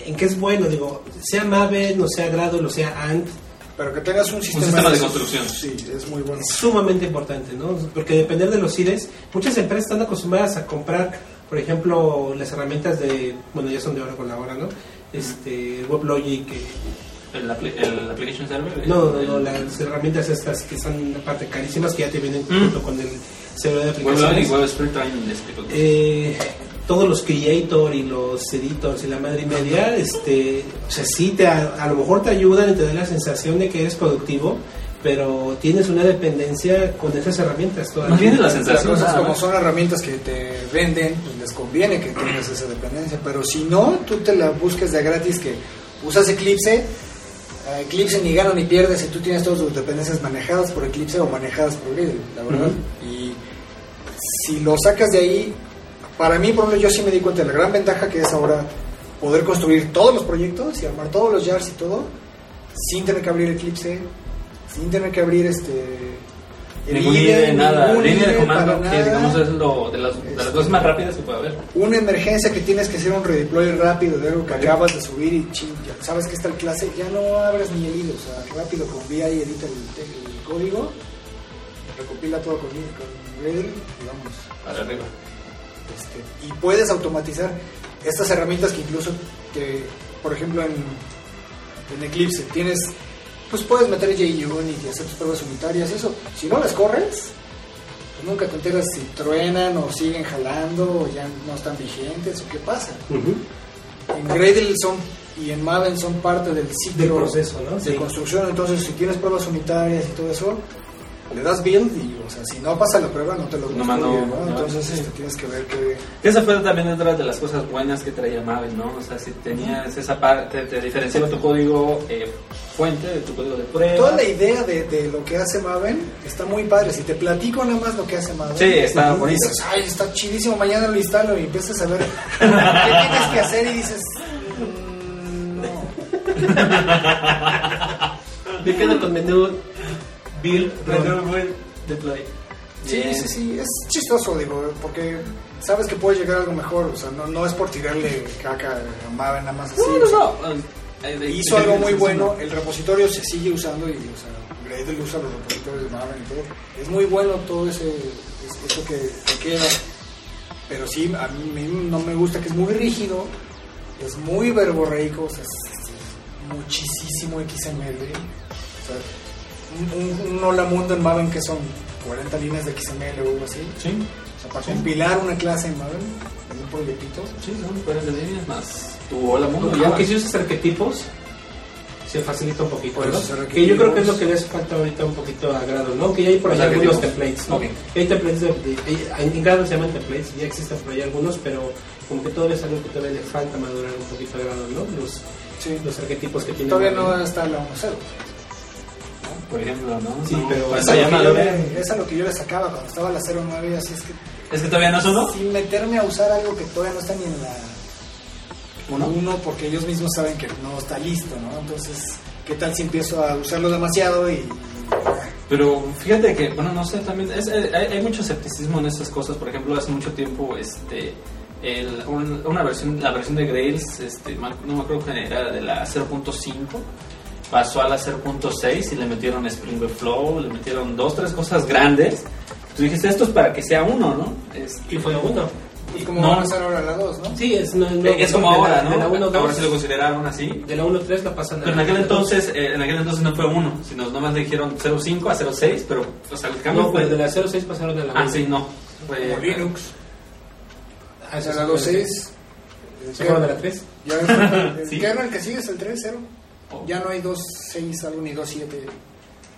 en que es bueno, digo, sea Maven, o sea Gradle, o sea Ant, pero que tengas un sistema, sistema de construcción. sí es muy bueno es sumamente importante, ¿no? Porque depender de los IDEs, muchas empresas están acostumbradas a comprar, por ejemplo, las herramientas de, bueno, ya son de ahora con la hora, ¿no? Este, WebLogic, El, el application server. no, no, no, las herramientas estas que son aparte carísimas que ya te vienen Mm. junto con el servidor de WebLogic aplicaciones. WebSpring este, Eh, todos los creator y los editors y la madre y media, este, o sea, sí te, a, a lo mejor te ayudan y te dan la sensación de que eres productivo, pero tienes una dependencia con esas herramientas todavía. Más bien Las cosas como son herramientas que te venden, pues les conviene que tengas esa dependencia. Pero si no, tú te la busques de gratis que usas Eclipse, Eclipse ni gana ni pierde si tú tienes todas tus dependencias manejadas por Eclipse o manejadas por Gradle, la verdad. Y si lo sacas de ahí, para mí, por ejemplo, yo sí me di cuenta de la gran ventaja que es ahora poder construir todos los proyectos y armar todos los jars y todo, sin tener que abrir Eclipse, sin tener que abrir este... Ningún IDE, IDE, nada. Línea de comando, que digamos es lo de las, de las cosas más rápidas que puede haber. Una emergencia que tienes que hacer un redeploy rápido de algo que acabas de subir y ching, ya sabes que está el clase, ya no abres ni el hilo, o sea, rápido con VI y edita el, el código, recopila todo con, con Gradle y vamos. Para arriba. Este, y puedes automatizar estas herramientas que incluso que, por ejemplo, en, en Eclipse tienes, pues puedes meter JUnit y hacer tus pruebas unitarias, eso. Si no las corres, pues nunca te enteras si truenan o siguen jalando o ya no están vigentes o qué pasa. En Gradle son y en Maven son parte del ciclo Del proceso, ¿no? de Sí. construcción, entonces si tienes pruebas unitarias y todo eso, le das build y, o sea, si no pasa la prueba no te lo No, no, ¿no? no, Entonces este, tienes que ver que... Esa fue también otra de las cosas buenas que traía Maven, ¿no? O sea, si tenías esa parte, te diferenciaba tu código eh, fuente de tu código de prueba. Toda la idea de, de lo que hace Maven está muy padre. Si te platico nada más lo que hace Maven, Sí, está bonito. dices, ay, está chidísimo, mañana lo instalo y empiezas a ver qué tienes que hacer y dices, "Mm, no. Me quedo con menú build, run, deploy. Sí, Bien. sí, sí, es chistoso, digo, porque sabes que puede llegar algo mejor, o sea, no, no es por tirarle caca a Maven nada más así. No, no, no. De- hizo de- algo de- muy de- bueno, el repositorio se sigue usando y, o sea, Gradle usa los repositorios de Maven y todo. Es muy bueno todo ese, es- eso que, que queda. Pero sí, a mí no me gusta que es muy rígido, es muy verborreico, o sea, es muchísimo XML. O sea, un, un, hola mundo en Maven que son 40 líneas de XML o algo así. Sí, O sea, para compilar una clase en Maven, en un proyectito. sí, son 40 líneas más. Tu hola mundo. Y ya aunque si usas arquetipos, se facilita un poquito, ¿no? Que yo creo que es lo que le hace falta ahorita un poquito a Grado, ¿no? Que ya hay por ahí Los algunos templates, ¿no? Ok. Que hay templates de, de- hay- en Grado se llaman templates, ya existen por ahí algunos, pero como que todavía es algo que todavía le falta madurar un poquito a Grado, ¿no? Los, Sí. los arquetipos que tienen. Todavía no está la 1.0. Por ejemplo, ¿no? Sí, pero Esa es, ya lo que yo madure- le, es lo que yo le sacaba cuando estaba la 09 así es que Es que todavía no uno. sin meterme a usar algo que todavía no está ni en la ¿Uno? uno porque ellos mismos saben que no está listo, ¿no? Entonces, ¿qué tal si empiezo a usarlo demasiado y Pero fíjate que, bueno, no sé, también es- eh, hay, hay mucho escepticismo en estas cosas. Por ejemplo, hace mucho tiempo, este, el- un- una versión, la versión de Grails, este, no me acuerdo que era de la 0.5, pasó al hacer punto 6 y le metieron Spring Flow, le metieron dos, tres cosas grandes. Tú dijiste, esto es para que sea uno, ¿no? Es, Y fue uno. Y como No. van a hacer ahora la 2, ¿no? Sí, es, no, no, es como de la- ahora, ¿no? De la 1 ahora sí lo 2. consideraron así. De la 1 3 la pasan a Pero en la aquel 2. entonces, eh, en aquel entonces no fue uno, sino nomás le dijeron 05 a 06, pero o sea, el cambio No, fue pero de la 06 pasaron a la 1. Ah, sí, no. Fue, Como Linux. Ah, sí la fue- 2.6. ¿Se fueron de la 3? Ya Sí. no el que sigue es el 3, 0. Oh. Ya no hay 2.6 algo ni 2.7.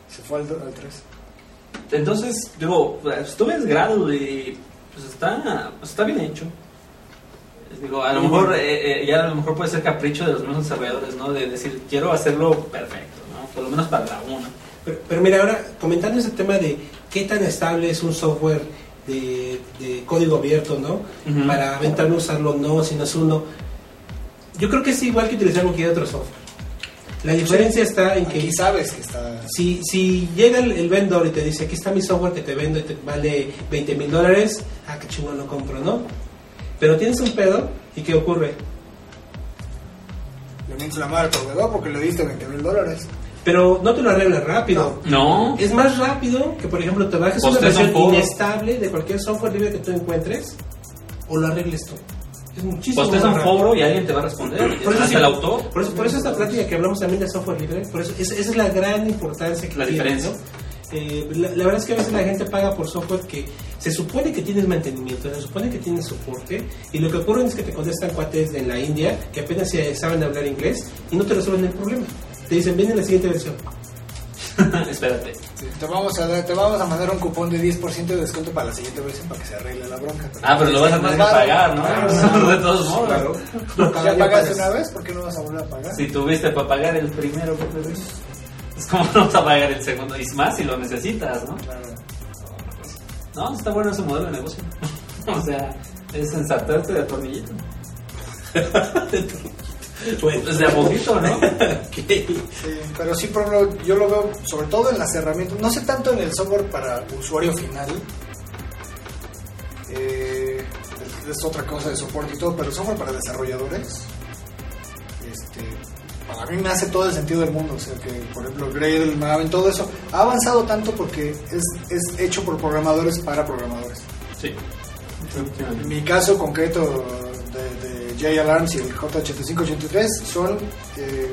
Se fue al, al 3. Entonces, digo, pues, tú ves grado y pues está, pues, está bien hecho. Digo, a lo mejor eh, eh, ya a lo mejor puede ser capricho de los mismos desarrolladores, ¿no? De decir, quiero hacerlo perfecto, ¿no? Por lo menos para la 1. Pero, pero mira, ahora comentando ese tema de qué tan estable es un software de, de código abierto, ¿no? Para aventarme a usarlo no, si no es uno. Yo creo que es igual que utilizar cualquier otro software. La diferencia está en que Aquí sabes que está. si, si llega el, el vendor y te dice, aquí está mi software que te vendo y te vale 20 mil dólares, ah, qué chingón lo compro, ¿no? Pero tienes un pedo y ¿qué ocurre? Le mientes la madre al proveedor porque le diste 20 mil dólares. Pero no te lo arreglas rápido. No. Es más rápido que, por ejemplo, te bajes una versión inestable de cualquier software libre que tú encuentres o lo arregles tú. Es muchísimo más un foro y alguien te va a responder. Por eso, sí, el autor. Por eso, por eso esta plática que hablamos también de software libre, por eso, esa, esa es la gran importancia que La tiene, diferencia. ¿no? Eh, la, la verdad es que a veces la gente paga por software que se supone que tienes mantenimiento, se supone que tienes soporte, y lo que ocurre es que te contestan cuates de la India que apenas saben hablar inglés y no te resuelven el problema. Te dicen, viene la siguiente versión. Espérate. Sí, Te vamos, a dar- te vamos a mandar un cupón de 10% de descuento para la siguiente versión para que se arregle la bronca. Ah, pero lo vas a tener que pagar, ¿no? Claro. De todos modos. Claro. Lo ¿Ya pagas, pagaste pagas. una vez? ¿Por qué no vas a volver a pagar? Si tuviste para pagar el primero, ¿qué te digo? Es como no vas a pagar el segundo. Y más si lo necesitas, ¿no? Claro. No, está bueno ese modelo de negocio. o sea, es ensartarte de atornillito. Bueno, Pues de a poquito, ¿no? Sí, pero sí, por ejemplo, yo lo veo sobre todo en las herramientas, no sé tanto en el software para usuario final, eh, es, otra cosa de soporte y todo, pero el software para desarrolladores, este, para mí me hace todo el sentido del mundo, o sea que, por ejemplo, Gradle, Maven, todo eso, ha avanzado tanto porque es, es hecho por programadores para programadores. Sí. En mi caso concreto de, de J-Alarms y el J8583 son, eh,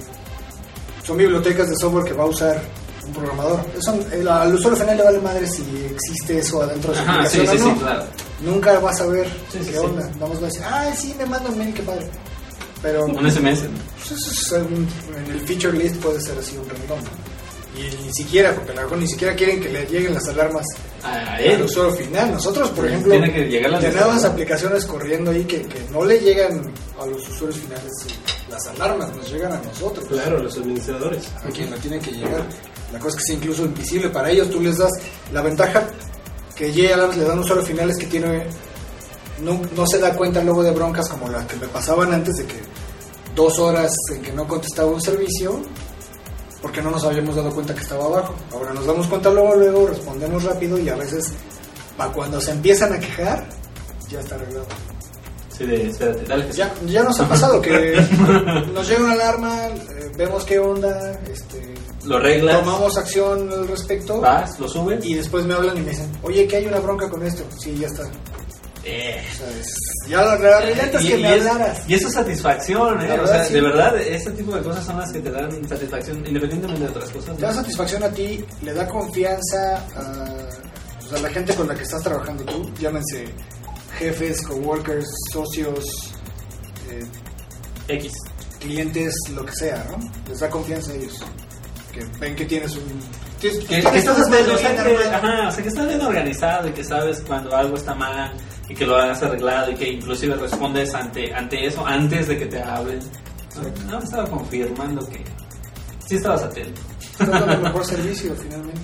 son bibliotecas de software que va a usar un programador. Eso, el- al usuario final le vale madre si existe eso adentro de su Ajá, sí, aplicación sí, o no. sí, claro. Nunca vas a Sí, sí, qué sí. onda. Vamos a decir, ay, sí, me manda un mail, qué padre. Pero Un SMS. pues, eso es un- en el feature list puede ser así un renglón. Y ni siquiera, porque a lo mejor ni siquiera quieren que le lleguen las alarmas A al usuario final. Nosotros, por ejemplo, Tiene que llegar la tenemos aplicaciones corriendo ahí que, que no le llegan a los usuarios finales eh, las alarmas, nos llegan a nosotros, Claro, los administradores. a quien le tiene que llegar. La cosa es que es incluso invisible para ellos, tú les das la ventaja que J-Alarms le dan a usuario final es que tiene no, no se da cuenta luego de broncas como las que me pasaban antes de que dos horas en que no contestaba un servicio porque no nos habíamos dado cuenta que estaba abajo. Ahora nos damos cuenta luego, luego respondemos rápido y a veces para cuando se empiezan a quejar ya está arreglado. Sí, de, espérate, dale. Ya, ya nos ha pasado que nos llega una alarma, eh, vemos qué onda, este, Lo arreglas, tomamos acción al respecto vas, lo subes. y después me hablan y me dicen, oye, que hay una bronca con esto. Sí, ya está. Eh. O sea, es- ya la la realidad es Y- que y me es- hablaras. Y eso es satisfacción, ¿eh? O sea, sí. de verdad, este tipo de cosas son las que te dan satisfacción, independientemente de otras cosas. Te da ¿no? satisfacción a ti, le da confianza a, pues, a la gente con la que estás trabajando tú, llámense jefes, coworkers, socios, eh, X. clientes, lo que sea, ¿no? Les da confianza a ellos. Que ven que tienes un... Que, estás bien, ajá, o sea, que estás bien organizado y que sabes cuando algo está mal y que lo has arreglado y que inclusive respondes ante, ante eso antes de que te hablen. No, estaba confirmando que sí estabas atento. Estás dando el mejor servicio finalmente.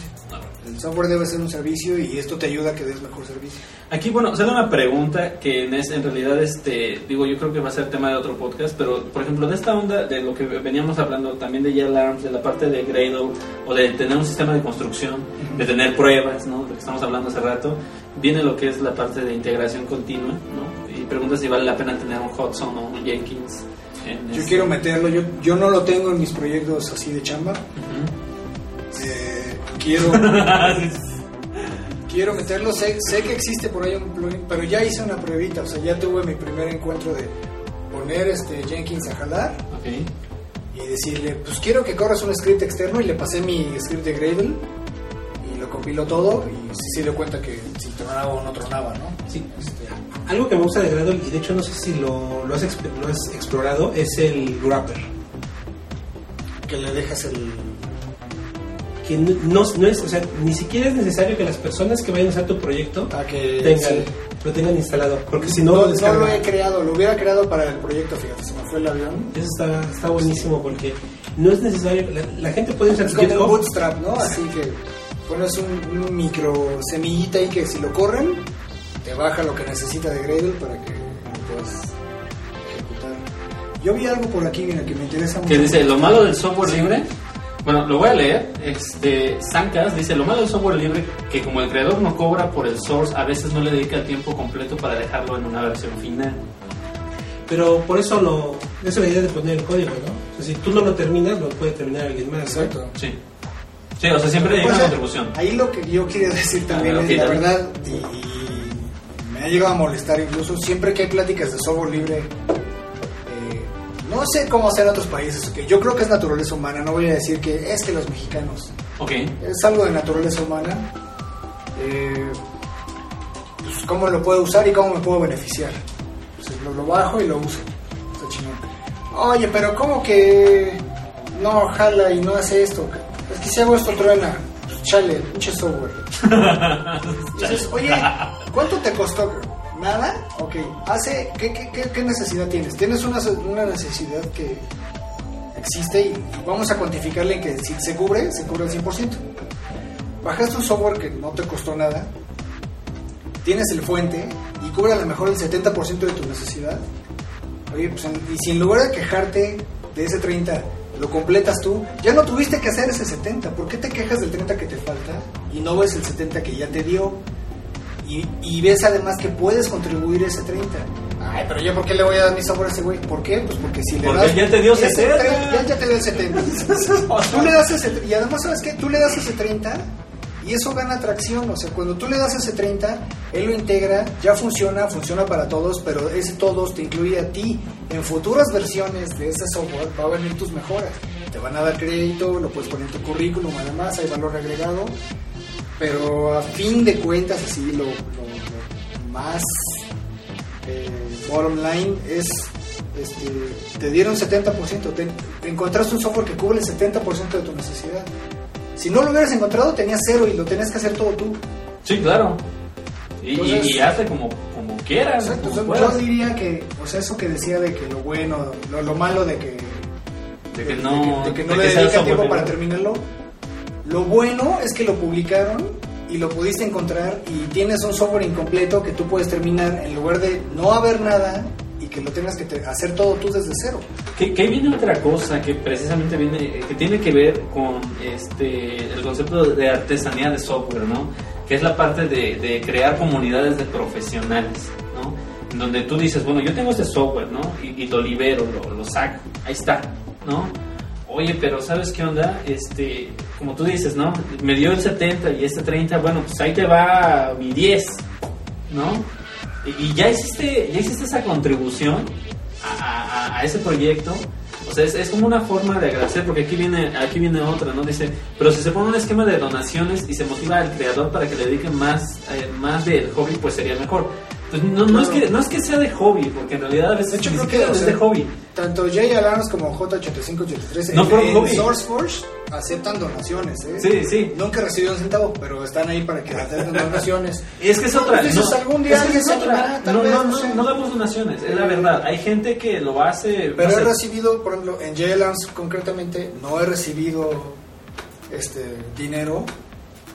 El software debe ser un servicio y esto te ayuda a que des mejor servicio. Aquí, bueno, sale una pregunta que en, es, en realidad, este, digo, yo creo que va a ser tema de otro podcast, pero, por ejemplo, de esta onda, de lo que veníamos hablando también de Alarms, de la parte de Gradle, o de tener un sistema de construcción, de tener pruebas, ¿no? De lo que estamos hablando hace rato, viene lo que es la parte de integración continua, ¿no? Y pregunta si vale la pena tener un Hudson o un Jenkins. en Yo este- quiero meterlo, yo, yo no lo tengo en mis proyectos así de chamba. Eh, quiero, quiero meterlo, sé, sé que existe por ahí un plugin, pero ya hice una pruebita, o sea, ya tuve mi primer encuentro de poner este Jenkins a jalar Ok. y decirle, pues quiero que corras un script externo y le pasé mi script de Gradle compiló todo y sí se dio cuenta que si tronaba o no tronaba, ¿no? Sí, este, algo que me gusta de Gradle, y de hecho no sé si lo, lo has, lo has explorado, es el wrapper. Que le dejas el... Que no, no- no es, o sea, ni siquiera es necesario que las personas que vayan a usar tu proyecto a que tengan, sí. lo tengan instalado, porque si no, no, lo no descargan. lo he creado, lo hubiera creado para el proyecto, fíjate, se me fue el avión. Eso está, está buenísimo porque no es necesario, la, la gente puede usar Es como GitHub, bootstrap, ¿no? Así que pones un, un micro semillita ahí que si lo corren, te baja lo que necesita de Gradle para que lo puedas ejecutar. Yo vi algo por aquí, mira, que me interesa mucho. Que dice, lo malo del software Sí. libre. Bueno, lo voy a leer. Este, Sancas dice, lo malo del software libre, que como el creador no cobra por el source, a veces no le dedica el tiempo completo para dejarlo en una versión final. pero por eso lo, esa es la idea de poner el código, ¿no? O sea, si tú no lo terminas, lo puede terminar alguien más. ¿no? Exacto. Sí. Sí, o sea, siempre hay Pues, una contribución. Ahí lo que yo quería decir también A ver, es la verdad, y, me ha llegado a molestar incluso, siempre que hay pláticas de software libre, eh, no sé cómo hacer en otros países, que yo creo que es naturaleza humana, no voy a decir que es que los mexicanos, Ok. es algo de naturaleza humana, eh, pues, cómo lo puedo usar y cómo me puedo beneficiar. Pues, lo, lo bajo y lo uso, está chingón. Oye, pero ¿cómo que no jala y no hace esto? Es que si hago esto truena, chale, pinche software. Dices, oye, ¿cuánto te costó? ¿Nada? Ok, hace, ¿qué, qué, qué- qué necesidad tienes? Tienes una, una necesidad que existe y vamos a cuantificarle en que si se cubre, se cubre al 100%. Bajaste un software que no te costó nada, tienes el fuente y cubre a lo mejor el 70% de tu necesidad. Oye, pues y si en lugar de quejarte de ese 30 lo completas tú, ya no tuviste que hacer ese 70. ¿Por qué te quejas del 30 que te falta y no ves el 70 que ya te dio? Y, y ves además que puedes contribuir ese 30. Ay, pero yo, ¿por qué le voy a dar mi software a ese güey? ¿Por qué? Pues porque si le Porque das. ya te dio ese 70. 30, Ya, ya te dio el 70. tú le das ese. Y además, ¿sabes qué? Tú le das ese 30 y eso gana tracción. O sea, cuando tú le das ese 30, él lo integra, ya funciona, funciona para todos, pero ese todos te incluye a ti. En futuras versiones de ese software va a venir tus mejoras. Te van a dar crédito, lo puedes poner en tu currículum, además hay valor agregado. Pero a fin de cuentas, así lo, lo- lo más eh, bottom line es, este, te dieron 70%, te, te encontraste un software que cubre el 70% de tu necesidad. Si no lo hubieras encontrado, tenías cero y lo tenías que hacer todo tú. Sí, claro. Y, y- Entonces- y hace como, como quieras. Exacto, como yo- diría que, o sea, eso que decía de que lo bueno, lo, lo malo de que, De que no, de que no de le que dedica software tiempo para terminarlo. Lo bueno es que lo publicaron y lo pudiste encontrar y tienes un software incompleto que tú puedes terminar en lugar de no haber nada y que lo tengas que te- hacer todo tú desde cero. Que, viene otra cosa que precisamente viene, que tiene que ver con este el concepto de artesanía de software, ¿no? Que es la parte de, de crear comunidades de profesionales, ¿no? Donde tú dices, bueno, yo tengo este software, ¿no? Y, lo libero, lo, saco, ahí está, ¿no? Oye, pero ¿sabes qué onda? Este, como tú dices, ¿no? Me dio el 70 y este 30, bueno, pues ahí te va mi 10, ¿no? Y, ya hiciste, ya hiciste esa contribución a- a ese proyecto. O sea, es, es como una forma de agradecer, porque aquí viene, aquí viene otra, ¿no? Dice, pero si se pone un esquema de donaciones y se motiva al creador para que le dedique más, eh, más del hobby, pues sería mejor. Pues no, no, es que, no es que sea de hobby, porque en realidad a veces De hecho, ni creo que o es sea, de hobby. Tanto Jay Alarms como J8583 No en, hobby. SourceForge aceptan donaciones. ¿eh? Sí, sí. Nunca he recibido un centavo, pero están ahí para que acepten donaciones. Es que es No, otra. pues dices, algún día es que otra. animará, no, vez, no, no no, sé. no damos donaciones, es la verdad. Hay gente que lo hace. Pero no he sé, recibido, por ejemplo, en JLANS concretamente, no he recibido este dinero,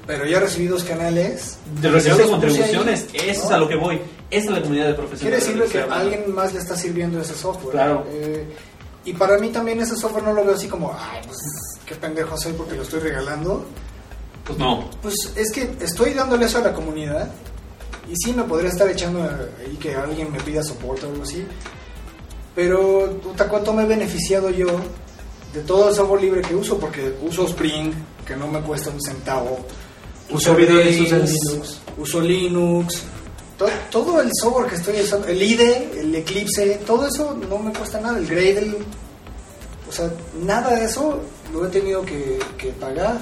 pero ya he recibido canales. de los puse contribuciones, eso ¿no? es a lo que voy. Esa es la comunidad de Quiere profesionales. decirle de que a alguien más le está sirviendo ese software. Claro. Eh, y para mí también ese software no lo veo así como, ay, pues qué pendejo soy porque lo estoy regalando. Pues no. Pues es que estoy dándole eso a la comunidad y sí me podría estar echando ahí que alguien me pida soporte o algo así. Pero, puta, ¿cuánto me he beneficiado yo de todo el software libre que uso? Porque uso Spring, que no me cuesta un centavo. Uso usa Linux. uso Linux. To- todo el software que estoy usando, el IDE, el Eclipse, todo eso no me cuesta nada. El Gradle, o sea, nada de eso lo he tenido que, que pagar.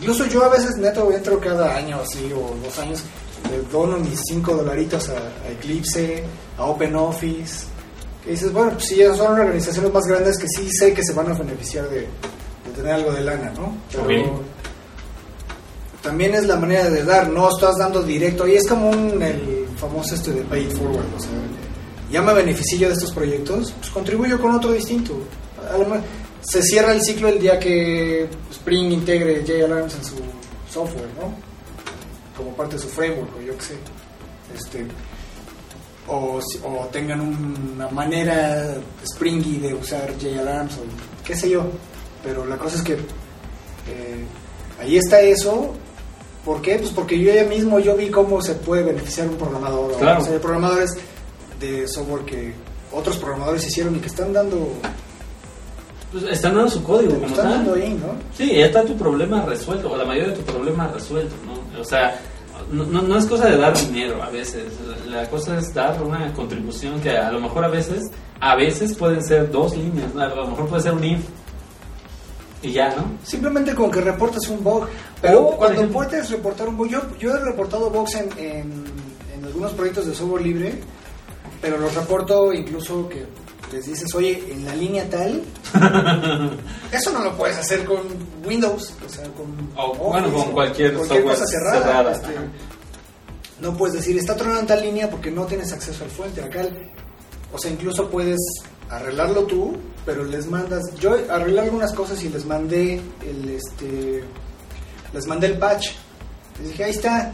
Incluso yo a veces neto entro cada año así o dos años, le dono mis 5 dolaritos a, a Eclipse, a OpenOffice. Que dices, bueno, pues sí, esas son organizaciones más grandes que sí sé que se van a beneficiar de, de tener algo de lana, ¿no? Pero también es la manera de dar, no estás dando directo. Y es como un, el famoso este de Pay It Forward, o sea, ya me beneficié yo de estos proyectos, pues contribuyo con otro distinto. A lo mejor se cierra el ciclo el día que Spring integre JAlarms en su software, ¿no? Como parte de su framework, o yo qué sé. Este, o, o tengan una manera springy de usar JAlarms o qué sé yo. Pero la cosa es que eh, ahí está eso. ¿Por qué? Pues porque yo ya mismo yo vi cómo se puede beneficiar un programador. Claro. O sea, hay programadores de software que otros programadores hicieron y que están dando, Pues están dando su código como están dando tal. ahí, ¿no? Sí, ya está tu problema resuelto, o la mayoría de tu problema resuelto, ¿no? O sea, no, no, no es cosa de dar dinero a veces, la la cosa es dar una contribución que a lo mejor a veces, a veces pueden ser dos líneas, ¿no? a lo mejor puede ser un if y ya, ¿no? Simplemente con que reportes un bug. Pero cuando ejemplo- puedes reportar un bug, yo, yo he reportado bugs en, en, en algunos proyectos de software libre, pero los reporto incluso que les dices, oye, en la línea tal, eso no lo puedes hacer con Windows, o sea, con bueno, con cualquier software cosa cerrada. cerrada. este, no puedes decir, está tronando en tal línea porque no tienes acceso al fuente. Acá, o sea, incluso puedes arreglarlo tú, pero les mandas. Yo arreglé algunas cosas y les mandé el este. Les mandé el patch. Les dije, ahí está.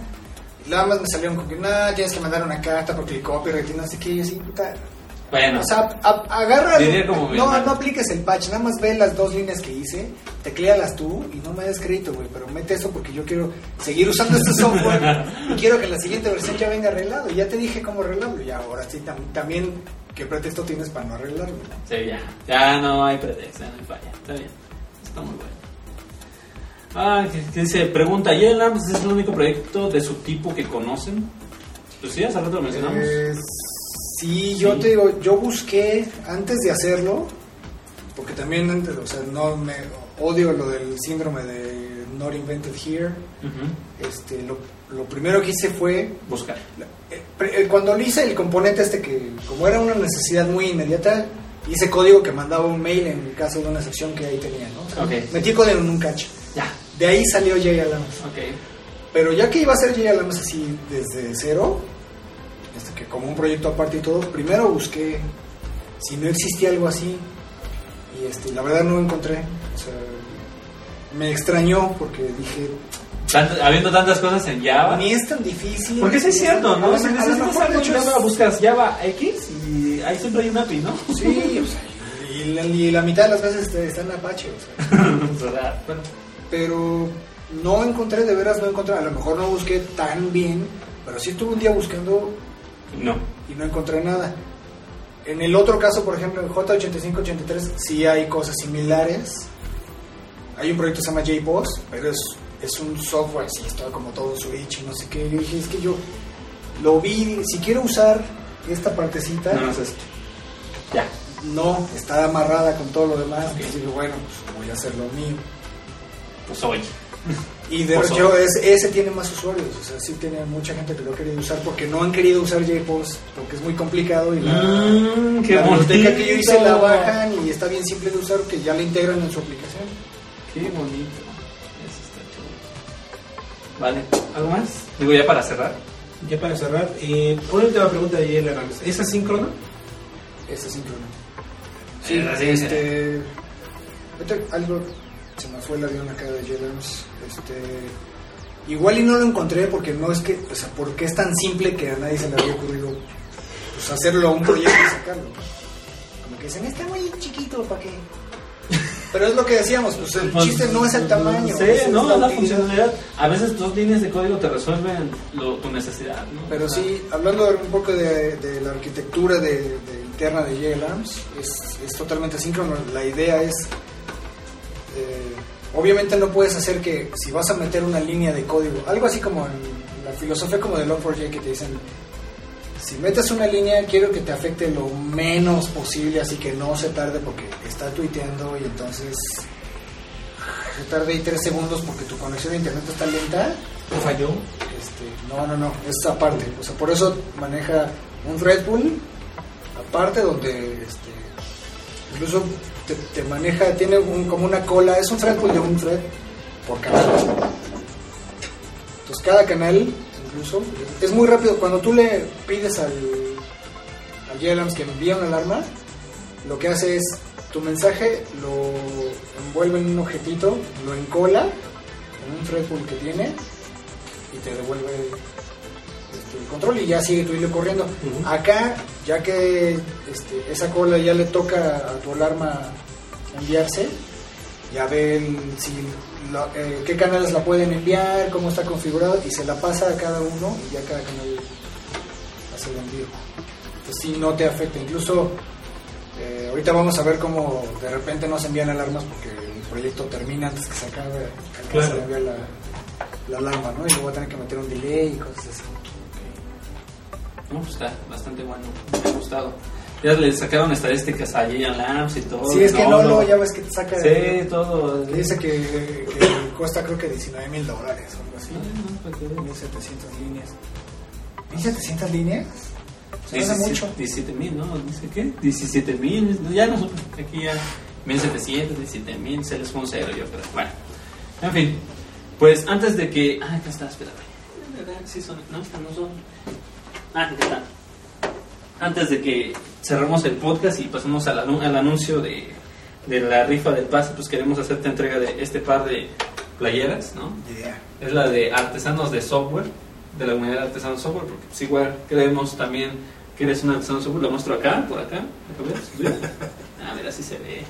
Y nada más me salieron con que, nada, tienes que mandar una carta porque el copyright y no sé qué. Y así, puta. Bueno, O sea, a- agarra. Como no, no apliques el patch, nada más ve las dos líneas que hice, tecléalas tú y no me des crédito, güey. Pero mete eso porque yo quiero seguir usando este software y quiero que la siguiente versión ya venga arreglado. Y ya te dije cómo arreglarlo. Y ahora sí, tam- también, ¿qué pretexto tienes para no arreglarlo? sí, ya, ya no hay pretexto, ya no hay falla, está bien, está muy bueno. Ah, que, que dice, pregunta, ¿y el AMS es el único proyecto de su tipo que conocen? Pues sí, hace rato lo mencionamos. Eh, sí, yo Sí. te digo, yo busqué antes de hacerlo, porque también, antes, o sea, no me odio lo del síndrome de not invented here. Ujú. Este, lo, lo primero que hice fue Buscar. Eh, eh, Cuando le hice el componente este que, como era una necesidad muy inmediata, hice código que mandaba un mail en caso de una sección que ahí tenía, ¿no? O sea, Ok. Metí código en un cache. Ya, De ahí salió JLams. ok. Pero ya que iba a ser JLams así desde cero, este, que como un proyecto aparte y todo, primero busqué si no existía algo así. Y este, la verdad no encontré. O sea, me extrañó porque dije, Tant- habiendo tantas cosas en Java. ni es tan difícil. Porque sí es cierto, ¿no? lo Si lo necesitas algo Java, buscas Java X y ahí siempre hay un API, ¿no? Sí, o sea, y la, y la mitad de las veces está en Apache. O sea, bueno, Pero no encontré, de veras no encontré, a lo mejor no busqué tan bien, pero sí estuve un día buscando no. y no encontré nada. En el otro caso, por ejemplo, en J8583 sí hay cosas similares. Hay un proyecto que se llama JBoss, pero es, es un software, sí, está como todo Switch y no sé qué. Yo dije, es que yo lo vi, si quiero usar esta partecita, No, no es esto. Ya. no, está amarrada con todo lo demás. Entonces dije, bueno, pues voy a hacer lo mío. Pues hoy. Y de Pues, hecho, ese, ese tiene más usuarios. O sea, sí tiene mucha gente que lo ha querido usar porque no han querido usar JPOS porque es muy complicado. Y la, qué la biblioteca que yo hice la bajan y está bien simple de usar que ya la integran en su aplicación. Qué bonito. Eso está chulo. Vale, ¿algo más? Digo, ya para cerrar. Ya para cerrar, eh, una última pregunta de Yela Ramos. ¿Es asíncrono? Ese es síncrono. Sí, así es. este. ahorita algo se me fue el avión acá de Jelams. Este. Igual y no lo encontré porque no es que, o sea, porque es tan simple que a nadie se le había ocurrido pues, hacerlo un proyecto y sacarlo. Como que dicen, está muy chiquito, ¿para qué? Pero es lo que decíamos, pues el Pues, chiste no es el tamaño. Sí, es no, la la funcionalidad. A veces dos líneas de código te resuelven lo- tu necesidad, ¿no? Pero O sea, sí, hablando un poco de, de la arquitectura de, del interna de JLAMS. Es, es totalmente síncrono. La idea es, eh, obviamente no puedes hacer que si vas a meter una línea de código, algo así como en la filosofía como de Log4j que te dicen, si metes una línea quiero que te afecte lo menos posible, así que no se tarde porque está tuiteando y entonces se tarde ahí tres segundos porque tu conexión a internet está lenta. falló? Este, no, no, no, es aparte. O sea, por eso maneja un thread pool aparte donde este, incluso te, te maneja, tiene un- como una cola, es un thread pool de un thread por canal. Entonces cada canal incluso es muy rápido. Cuando tú le pides al, al JLAMS que envíe una alarma, lo que hace es tu mensaje lo envuelve en un objetito, lo encola en un thread pool que tiene y te devuelve este, el control y ya sigue tu hilo corriendo. Acá, ya que este, esa cola ya le toca a tu alarma enviarse, ya ve el- si la- eh, qué canales la pueden enviar, cómo está configurado y se la pasa a cada uno y ya cada canal hace el envío. Entonces sí, no te afecta. Incluso eh, ahorita vamos a ver cómo de repente nos envían alarmas porque el proyecto termina antes que se acabe, Claro. la alarma, ¿no? Y luego va a tener que meter un delay y cosas así. No, pues está bastante bueno. Me ha gustado. Ya le sacaron estadísticas a Giant Labs y todo. Sí, es que no, no, no, ya ves que te saca. Sí, todo. Dice que, que cuesta creo que 19 mil dólares o algo así. Ah, no, que vean. 1700 líneas. ¿1700 líneas? 17 mucho. 17 mil, ¿no? Dice qué? 17 mil. Ya no supe. Aquí ya 1700, 17 mil. Se les fue un cero, yo creo. Bueno, en fin. Pues antes de que. Ah, acá está, espérame. ¿Verdad? Sí son. No, no son. Ah, acá está. Antes de que cerremos el podcast y pasemos al, anu- al anuncio de, de la rifa del pase, pues queremos hacerte entrega de este par de playeras, ¿no? Yeah. Es la de artesanos de software, de la unidad de artesanos de software, porque pues igual creemos también que eres un artesano de software. Lo muestro acá, por acá. ¿Acá ves? Ah, mira, así se ve.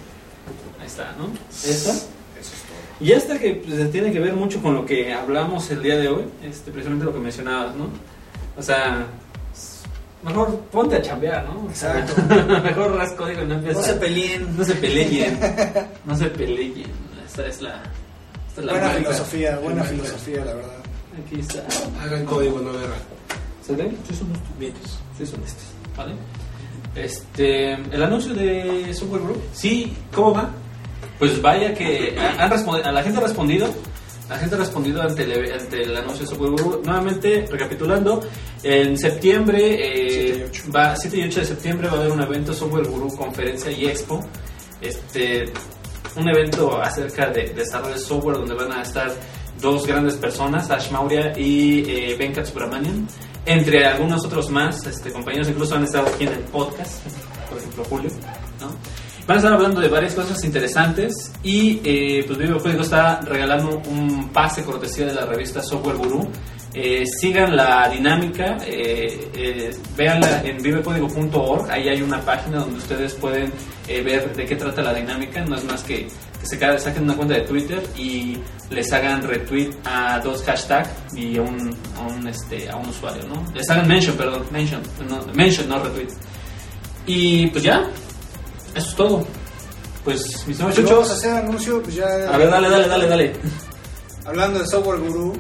Ahí está, ¿no? Esta. Eso es todo. Y esta que pues, tiene que ver mucho con lo que hablamos el día de hoy, este, precisamente lo que mencionabas, ¿no? O sea, mejor ponte a chambear, ¿no? Exacto. mejor ras código y no empieces No se peleen. no se peleen. No se peleen. Esta es la. Esta es la Buena marca. filosofía, buena marca. filosofía, la verdad. Aquí está. Hagan código, no guerra. ¿Se ve? Sí, son estos. Vientos. Sí, son estos. ¿Vale? Este, el anuncio de Software Group. Sí, ¿cómo va? Pues vaya que han a la gente ha respondido. La gente ha respondido ante el, ante el anuncio de Software Guru. Nuevamente, recapitulando, en septiembre, eh, 7 y 8. va, 7 y 8 de septiembre va a haber un evento Software Guru, conferencia y expo. Este, un evento acerca de desarrollo de software donde van a estar dos grandes personas, Ash Maurya y eh, Venkat Subramanian, entre algunos otros más, este, compañeros incluso han estado aquí en el podcast, por ejemplo Julio, ¿no? Van a estar hablando de varias cosas interesantes y eh, pues Vive Código está regalando un pase cortesía de la revista Software Guru. Eh, sigan la dinámica, eh, eh, véanla en vivecódigo.org, ahí hay una página donde ustedes pueden eh, ver de qué trata la dinámica, no es más que, que se saquen una cuenta de Twitter y les hagan retweet a dos hashtags y a un, a un, este, a un usuario, ¿no? Les hagan mention, perdón, mention, no, mention, no retweet. Y pues ya, eso es todo. Pues, mis Chucho, vamos a hacer anuncio, pues ya. a ver, dale, dale, dale, dale. Hablando de Software Guru,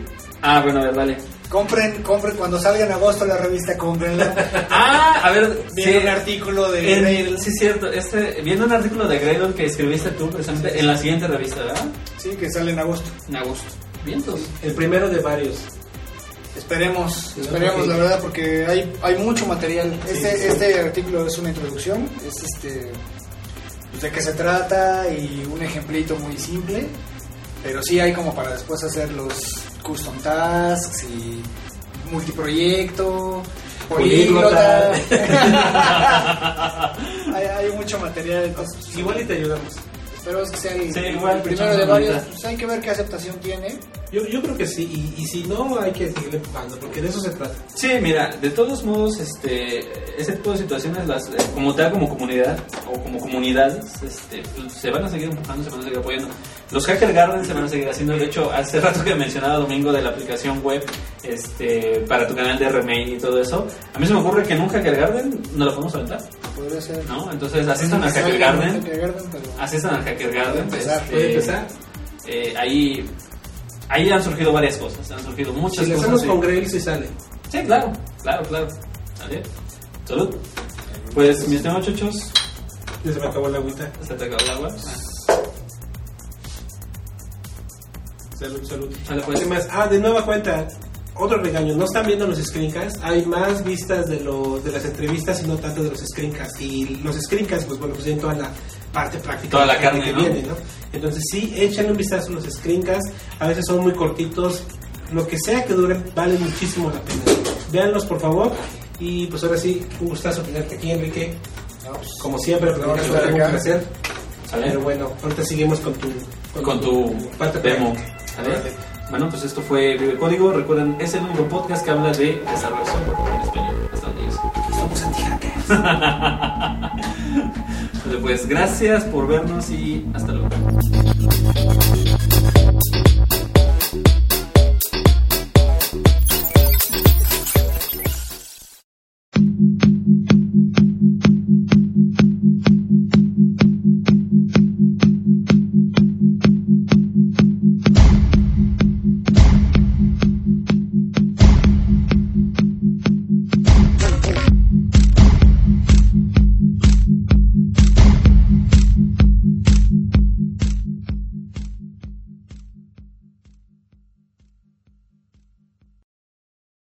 Ah, bueno, a ver, dale. compren, compren, cuando salga en agosto la revista, cómprenla. Ah, a ver, Viene sí, un artículo de en- Gradle. sí, cierto. Este, viendo un artículo de Gradle que escribiste tú precisamente en la siguiente revista, ¿verdad? Sí, que sale en agosto. En agosto. Vientos. El primero de varios. Esperemos, esperemos la verdad porque hay, hay mucho material. Este, sí, sí. este artículo es una introducción, es este pues, de qué se trata y un ejemplito muy simple, pero sí hay como para después hacer los custom tasks y multiproyecto, políglota. hay, hay mucho material, entonces Igual y te ayudamos. Esperemos que sea el, Sí, el igual, primero echamos de varios. Pues hay que ver qué aceptación tiene. Yo, yo creo que sí, y, y si no, hay que seguirle empujando, porque de eso se trata. Sí, mira, de todos modos, este, ese tipo de situaciones, las, eh, como tal, como comunidad o como comunidades, este, pues, se van a seguir empujando, se van a seguir apoyando. Los Hacker Garden se van a seguir haciendo. De hecho, hace rato que mencionaba Domingo de la aplicación web este, para tu canal de RMI y todo eso. A mí se me ocurre que en un Hacker Garden no lo podemos aventar. Podría ser. ¿no? Entonces asistan al Salga Hacker en Garden. Asistan al Hacker Garden. Puede empezar, este, Puede empezar. eh, ahí, ahí han surgido varias cosas. Han surgido muchas Si cosas. hacemos sí. con Grail, si sale. Sí, claro, claro, claro. ¿Vale? Salud. Pues, mis estimados chuchos, Ya se me acabó la agüita. se te acabó el agua. Salud, salud. Sale, pues. ¿Qué más? Ah, de nueva cuenta. Otro regaño, no están viendo los screencasts, hay más vistas de, lo, de las entrevistas y no tanto de los screencasts. Y los screencasts, pues bueno, pues tienen toda la parte práctica Toda la carne, que ¿no? viene, ¿no? Entonces sí, échenle un vistazo a los screencasts, a veces son muy cortitos, lo que sea que duren, vale muchísimo la pena. Véanlos por favor, y pues ahora sí, un gustazo tenerte aquí, Enrique. no, pues, Como siempre, fue un placer. Pero bueno, ahorita seguimos con tu, con tu parte demo. Bueno, pues esto fue Vive Código. Recuerden, es el único podcast que habla de desarrollo en español. Hasta donde. Somos anti-hackers. Pues gracias por vernos y hasta luego.